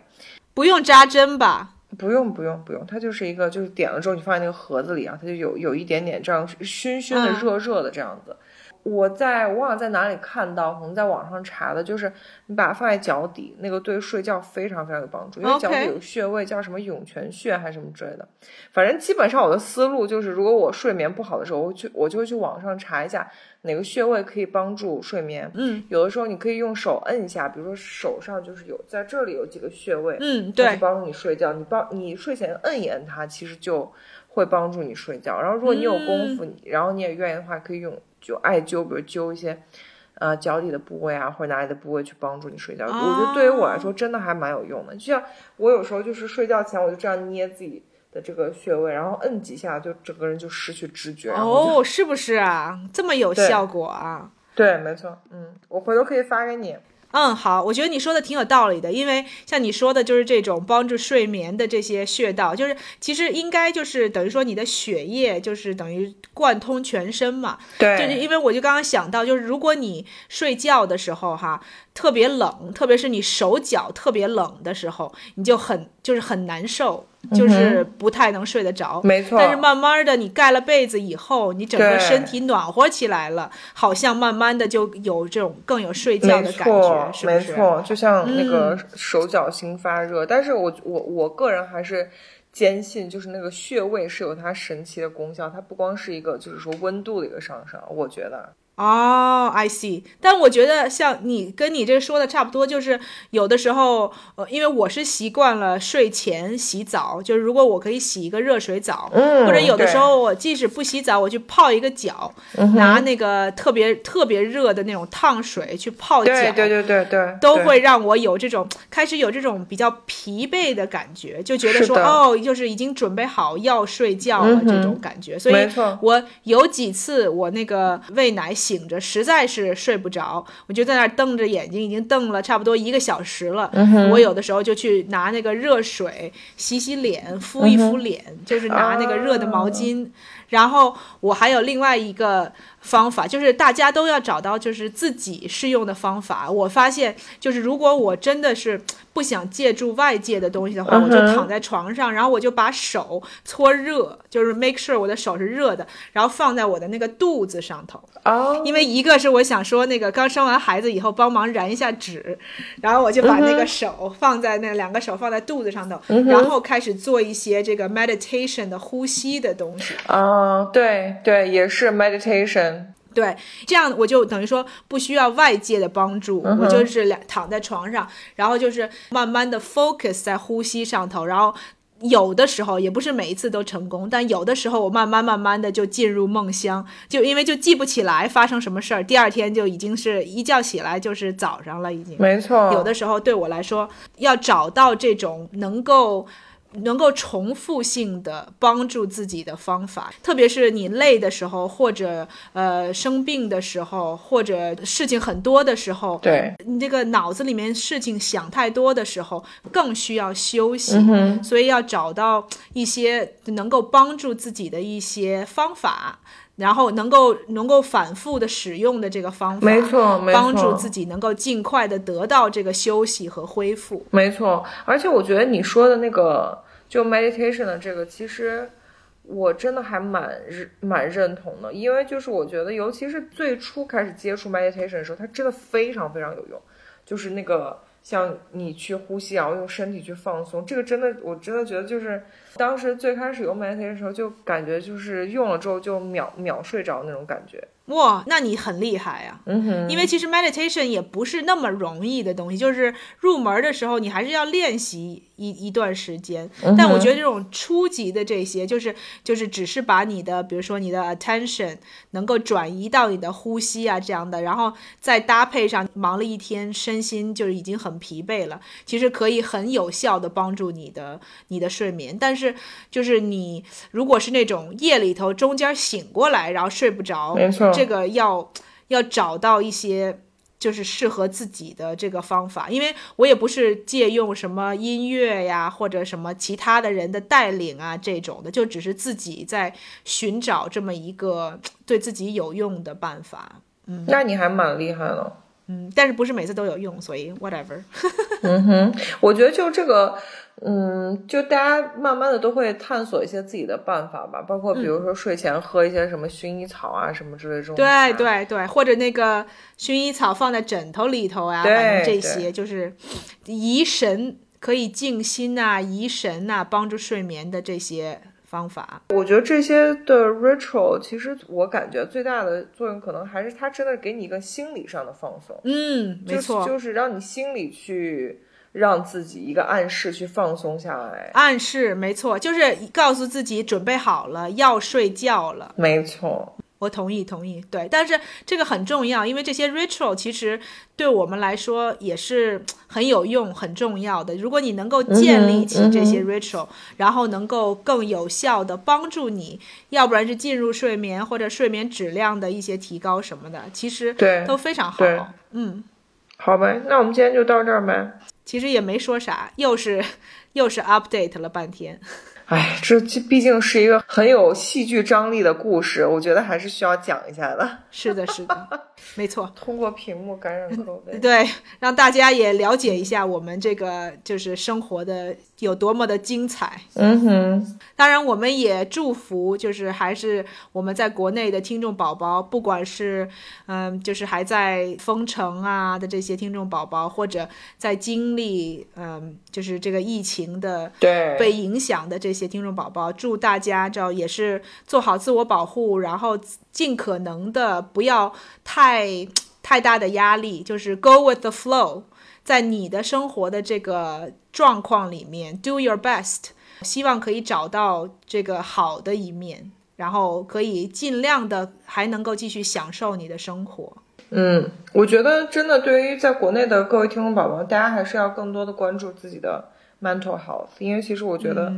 [SPEAKER 1] 不用扎针吧？
[SPEAKER 2] 不用不用不用，它就是一个就是点了之后你放在那个盒子里啊，它就有有一点点这样熏熏的
[SPEAKER 1] 嗯
[SPEAKER 2] 热热的这样子。我在我忘了在哪里看到，可能在网上查的，就是你把它放在脚底，那个对睡觉非常非常有帮助，因为脚底有穴位叫什么涌泉穴还是什么之类的。反正基本上我的思路就是，如果我睡眠不好的时候，我会去我就会去网上查一下哪个穴位可以帮助睡眠。
[SPEAKER 1] 嗯
[SPEAKER 2] 有的时候你可以用手摁一下，比如说手上就是有在这里有几个穴位，
[SPEAKER 1] 嗯，对，
[SPEAKER 2] 帮助你睡觉。你帮你睡前摁一摁它，其实就会帮助你睡觉。然后如果你有功夫，你然后你也愿意的话，可以用就艾灸，比如灸一些呃脚底的部位啊，或者哪里的部位去帮助你睡觉。我觉得对于我来说，真的还蛮有用的。就像我有时候就是睡觉前，我就这样捏自己。的这个穴位，然后摁几下，就整个人就失去知觉。
[SPEAKER 1] 哦，是不是啊？这么有效果啊？
[SPEAKER 2] 对，没错，嗯，我回头可以发给你。
[SPEAKER 1] 嗯，好，我觉得你说的挺有道理的，因为像你说的，就是这种帮助睡眠的这些穴道，就是其实应该就是等于说你的血液就是等于贯通全身嘛，
[SPEAKER 2] 对，
[SPEAKER 1] 就是因为我就刚刚想到，就是如果你睡觉的时候哈特别冷，特别是你手脚特别冷的时候，你就很就是很难受，就是不太能睡得着。
[SPEAKER 2] 没错。
[SPEAKER 1] 但是慢慢的，你盖了被子以后，你整个身体暖和起来了，好像慢慢的就有这种更有睡觉的感
[SPEAKER 2] 错
[SPEAKER 1] 觉，，是不是？
[SPEAKER 2] 没错，就像那个
[SPEAKER 1] 嗯
[SPEAKER 2] 手脚心发热，但是我我我个人还是坚信，就是那个穴位是有它神奇的功效，它不光是一个就是说温度的一个上升，我觉得。
[SPEAKER 1] 哦、i see。但我觉得像你跟你这说的差不多，就是有的时候，呃，因为我是习惯了睡前洗澡，就是如果我可以洗一个热水澡，
[SPEAKER 2] 嗯
[SPEAKER 1] 或者有的时候我即使不洗澡，我去泡一个脚，
[SPEAKER 2] 嗯
[SPEAKER 1] 拿那个特别特别热的那种烫水去泡脚，
[SPEAKER 2] 对对对对对，
[SPEAKER 1] 都会让我有这种开始有这种比较疲惫的感觉，就觉得说哦，就是已经准备好要睡觉了、
[SPEAKER 2] 嗯
[SPEAKER 1] 这种感觉。所以我有几次我那个喂奶醒着，实在是睡不着，我就在那儿瞪着眼睛，已经瞪了差不多一个小时了。
[SPEAKER 2] 嗯
[SPEAKER 1] 我有的时候就去拿那个热水洗洗脸，敷一敷脸，就是拿那个热的毛巾。然后我还有另外一个方法，就是大家都要找到就是自己适用的方法。我发现，就是如果我真的是不想借助外界的东西的话，我就躺在床上，然后我就把手搓热，就是 make sure 我的手是热的，然后放在我的那个肚子上头。
[SPEAKER 2] 哦，
[SPEAKER 1] 因为一个是我想说那个刚生完孩子以后帮忙燃一下纸，然后我就把那个手放在那两个手放在肚子上头，然后开始做一些这个 meditation 的呼吸的东西。
[SPEAKER 2] 啊，对对，也是 meditation，
[SPEAKER 1] 对，这样我就等于说不需要外界的帮助，
[SPEAKER 2] 嗯
[SPEAKER 1] 我就是两躺在床上，然后就是慢慢的 focus 在呼吸上头，然后。有的时候也不是每一次都成功，但有的时候我慢慢慢慢的就进入梦乡，就因为就记不起来发生什么事儿，第二天就已经是一觉起来就是早上了，已经。
[SPEAKER 2] 没错，
[SPEAKER 1] 有的时候对我来说，要找到这种能够能够重复性的帮助自己的方法，特别是你累的时候，或者呃生病的时候，或者事情很多的时候，
[SPEAKER 2] 对，
[SPEAKER 1] 你这个脑子里面事情想太多的时候，更需要休息。
[SPEAKER 2] 嗯，
[SPEAKER 1] 所以要找到一些能够帮助自己的一些方法，然后能够能够反复的使用的这个方法，
[SPEAKER 2] 没错，没错，
[SPEAKER 1] 帮助自己能够尽快的得到这个休息和恢复。
[SPEAKER 2] 没错，而且我觉得你说的那个就 meditation 的这个，其实我真的还蛮认蛮认同的，因为就是我觉得，尤其是最初开始接触 meditation 的时候，它真的非常非常有用，就是那个像你去呼吸，然后用身体去放松，这个真的，我真的觉得就是当时最开始用 meditation 的时候，就感觉就是用了之后就秒秒睡着那种感觉。
[SPEAKER 1] 哇，那你很厉害啊！
[SPEAKER 2] 嗯哼，
[SPEAKER 1] 因为其实 meditation 也不是那么容易的东西，就是入门的时候你还是要练习一一段时间。但我觉得这种初级的这些，就是就是只是把你的，比如说你的 attention 能够转移到你的呼吸啊这样的，然后再搭配上忙了一天，身心就是已经很疲惫了，其实可以很有效的帮助你的你的睡眠。但是就是你如果是那种夜里头中间醒过来，然后睡不着，
[SPEAKER 2] 没错。
[SPEAKER 1] 这个要要找到一些就是适合自己的这个方法，因为我也不是借用什么音乐呀或者什么其他的人的带领啊这种的，就只是自己在寻找这么一个对自己有用的办法。嗯，
[SPEAKER 2] 那你还蛮厉害了。
[SPEAKER 1] 嗯，但是不是每次都有用，所以 whatever。
[SPEAKER 2] 嗯哼，我觉得就这个。嗯，就大家慢慢的都会探索一些自己的办法吧，包括比如说睡前喝一些什么薰衣草啊什么之类这种。
[SPEAKER 1] 对对对，或者那个薰衣草放在枕头里头啊，反正这些就是怡神可以静心啊、怡神啊、帮助睡眠的这些方法。
[SPEAKER 2] 我觉得这些的 ritual 其实我感觉最大的作用可能还是它真的给你一个心理上的放松。
[SPEAKER 1] 嗯，没错，
[SPEAKER 2] 就是让你心里去。让自己一个暗示去放松下来，
[SPEAKER 1] 暗示没错，就是告诉自己准备好了要睡觉了。
[SPEAKER 2] 没错，
[SPEAKER 1] 我同意同意，对，但是这个很重要，因为这些 ritual 其实对我们来说也是很有用、很重要的。如果你能够建立起这些 ritual，然后能够更有效的帮助你，要不然是进入睡眠或者睡眠质量的一些提高什么的，其实
[SPEAKER 2] 对
[SPEAKER 1] 都非常好。嗯，
[SPEAKER 2] 好呗，那我们今天就到这儿呗。
[SPEAKER 1] 其实也没说啥，又是又是 update 了半天。
[SPEAKER 2] 哎，这这毕竟是一个很有戏剧张力的故事，我觉得还是需要讲一下的。
[SPEAKER 1] 是的，是的，没错。
[SPEAKER 2] 通过屏幕感染口碑，
[SPEAKER 1] 对，让大家也了解一下我们这个就是生活的有多么的精彩。
[SPEAKER 2] 嗯哼，
[SPEAKER 1] 当然，我们也祝福，就是还是我们在国内的听众宝宝，不管是嗯，就是还在封城啊的这些听众宝宝，或者在经历嗯，就是这个疫情的
[SPEAKER 2] 对
[SPEAKER 1] 被影响的这些。听众宝宝，祝大家这也是做好自我保护，然后尽可能的不要太太大的压力，就是 go with the flow，在你的生活的这个状况里面 do your best，希望可以找到这个好的一面，然后可以尽量的还能够继续享受你的生活。
[SPEAKER 2] 嗯，我觉得真的对于在国内的各位听众宝宝，大家还是要更多的关注自己的 mental health，因为其实我觉得。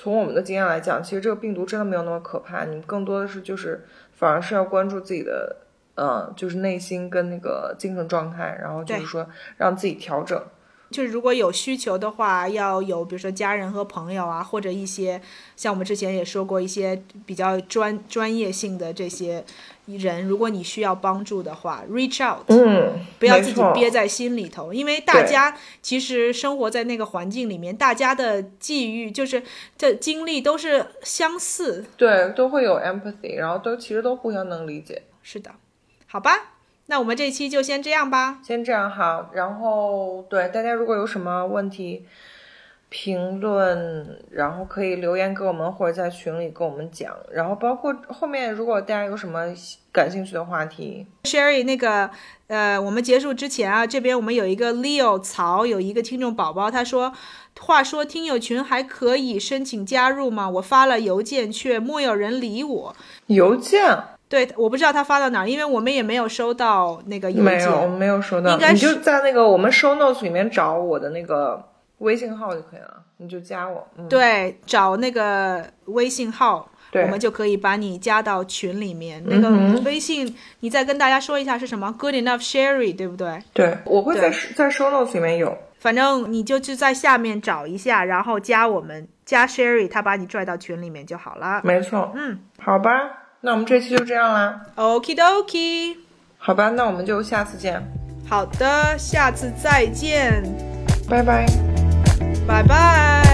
[SPEAKER 2] 从我们的经验来讲，其实这个病毒真的没有那么可怕。你更多的是就是，反而是要关注自己的，嗯，就是内心跟那个精神状态，然后就是说让自己调整。
[SPEAKER 1] 就是如果有需求的话，要有比如说家人和朋友啊，或者一些像我们之前也说过一些比较专专业性的这些人，如果你需要帮助的话，reach out，
[SPEAKER 2] 嗯，
[SPEAKER 1] 不要自己憋在心里头，因为大家其实生活在那个环境里面，大家的际遇就是这经历都是相似，
[SPEAKER 2] 对，都会有 empathy，然后都其实都互相能理解。
[SPEAKER 1] 是的，好吧。那我们这期就先这样吧，
[SPEAKER 2] 先这样好。然后对大家如果有什么问题，评论，然后可以留言给我们，或者在群里跟我们讲。然后包括后面如果大家有什么感兴趣的话题
[SPEAKER 1] ，Sherry 那个呃，我们结束之前啊，这边我们有一个 Leo 曹有一个听众宝宝，他说，话说听友群还可以申请加入吗？我发了邮件却没有人理我。
[SPEAKER 2] 邮件。
[SPEAKER 1] 对，我不知道他发到哪儿，因为我们也没有收到那个邮件。
[SPEAKER 2] 没有，我们没有收到。
[SPEAKER 1] 应该
[SPEAKER 2] 你就在那个我们 show notes 里面找我的那个微信号就可以了，你就加我。嗯，
[SPEAKER 1] 对，找那个微信号，我们就可以把你加到群里面。那
[SPEAKER 2] 嗯
[SPEAKER 1] 个微信，你再跟大家说一下是什么？Good enough Sherry，对不对？
[SPEAKER 2] 对，我会在在 show notes 里面有。
[SPEAKER 1] 反正你就去在下面找一下，然后加我们，加 Sherry，他把你拽到群里面就好了。
[SPEAKER 2] 没错，
[SPEAKER 1] 嗯
[SPEAKER 2] 好吧，那我们这期就这样啦。
[SPEAKER 1] ，Okie dokie，
[SPEAKER 2] 好吧，那我们就下次见，
[SPEAKER 1] 好的，下次再见，
[SPEAKER 2] 拜拜。
[SPEAKER 1] 拜拜。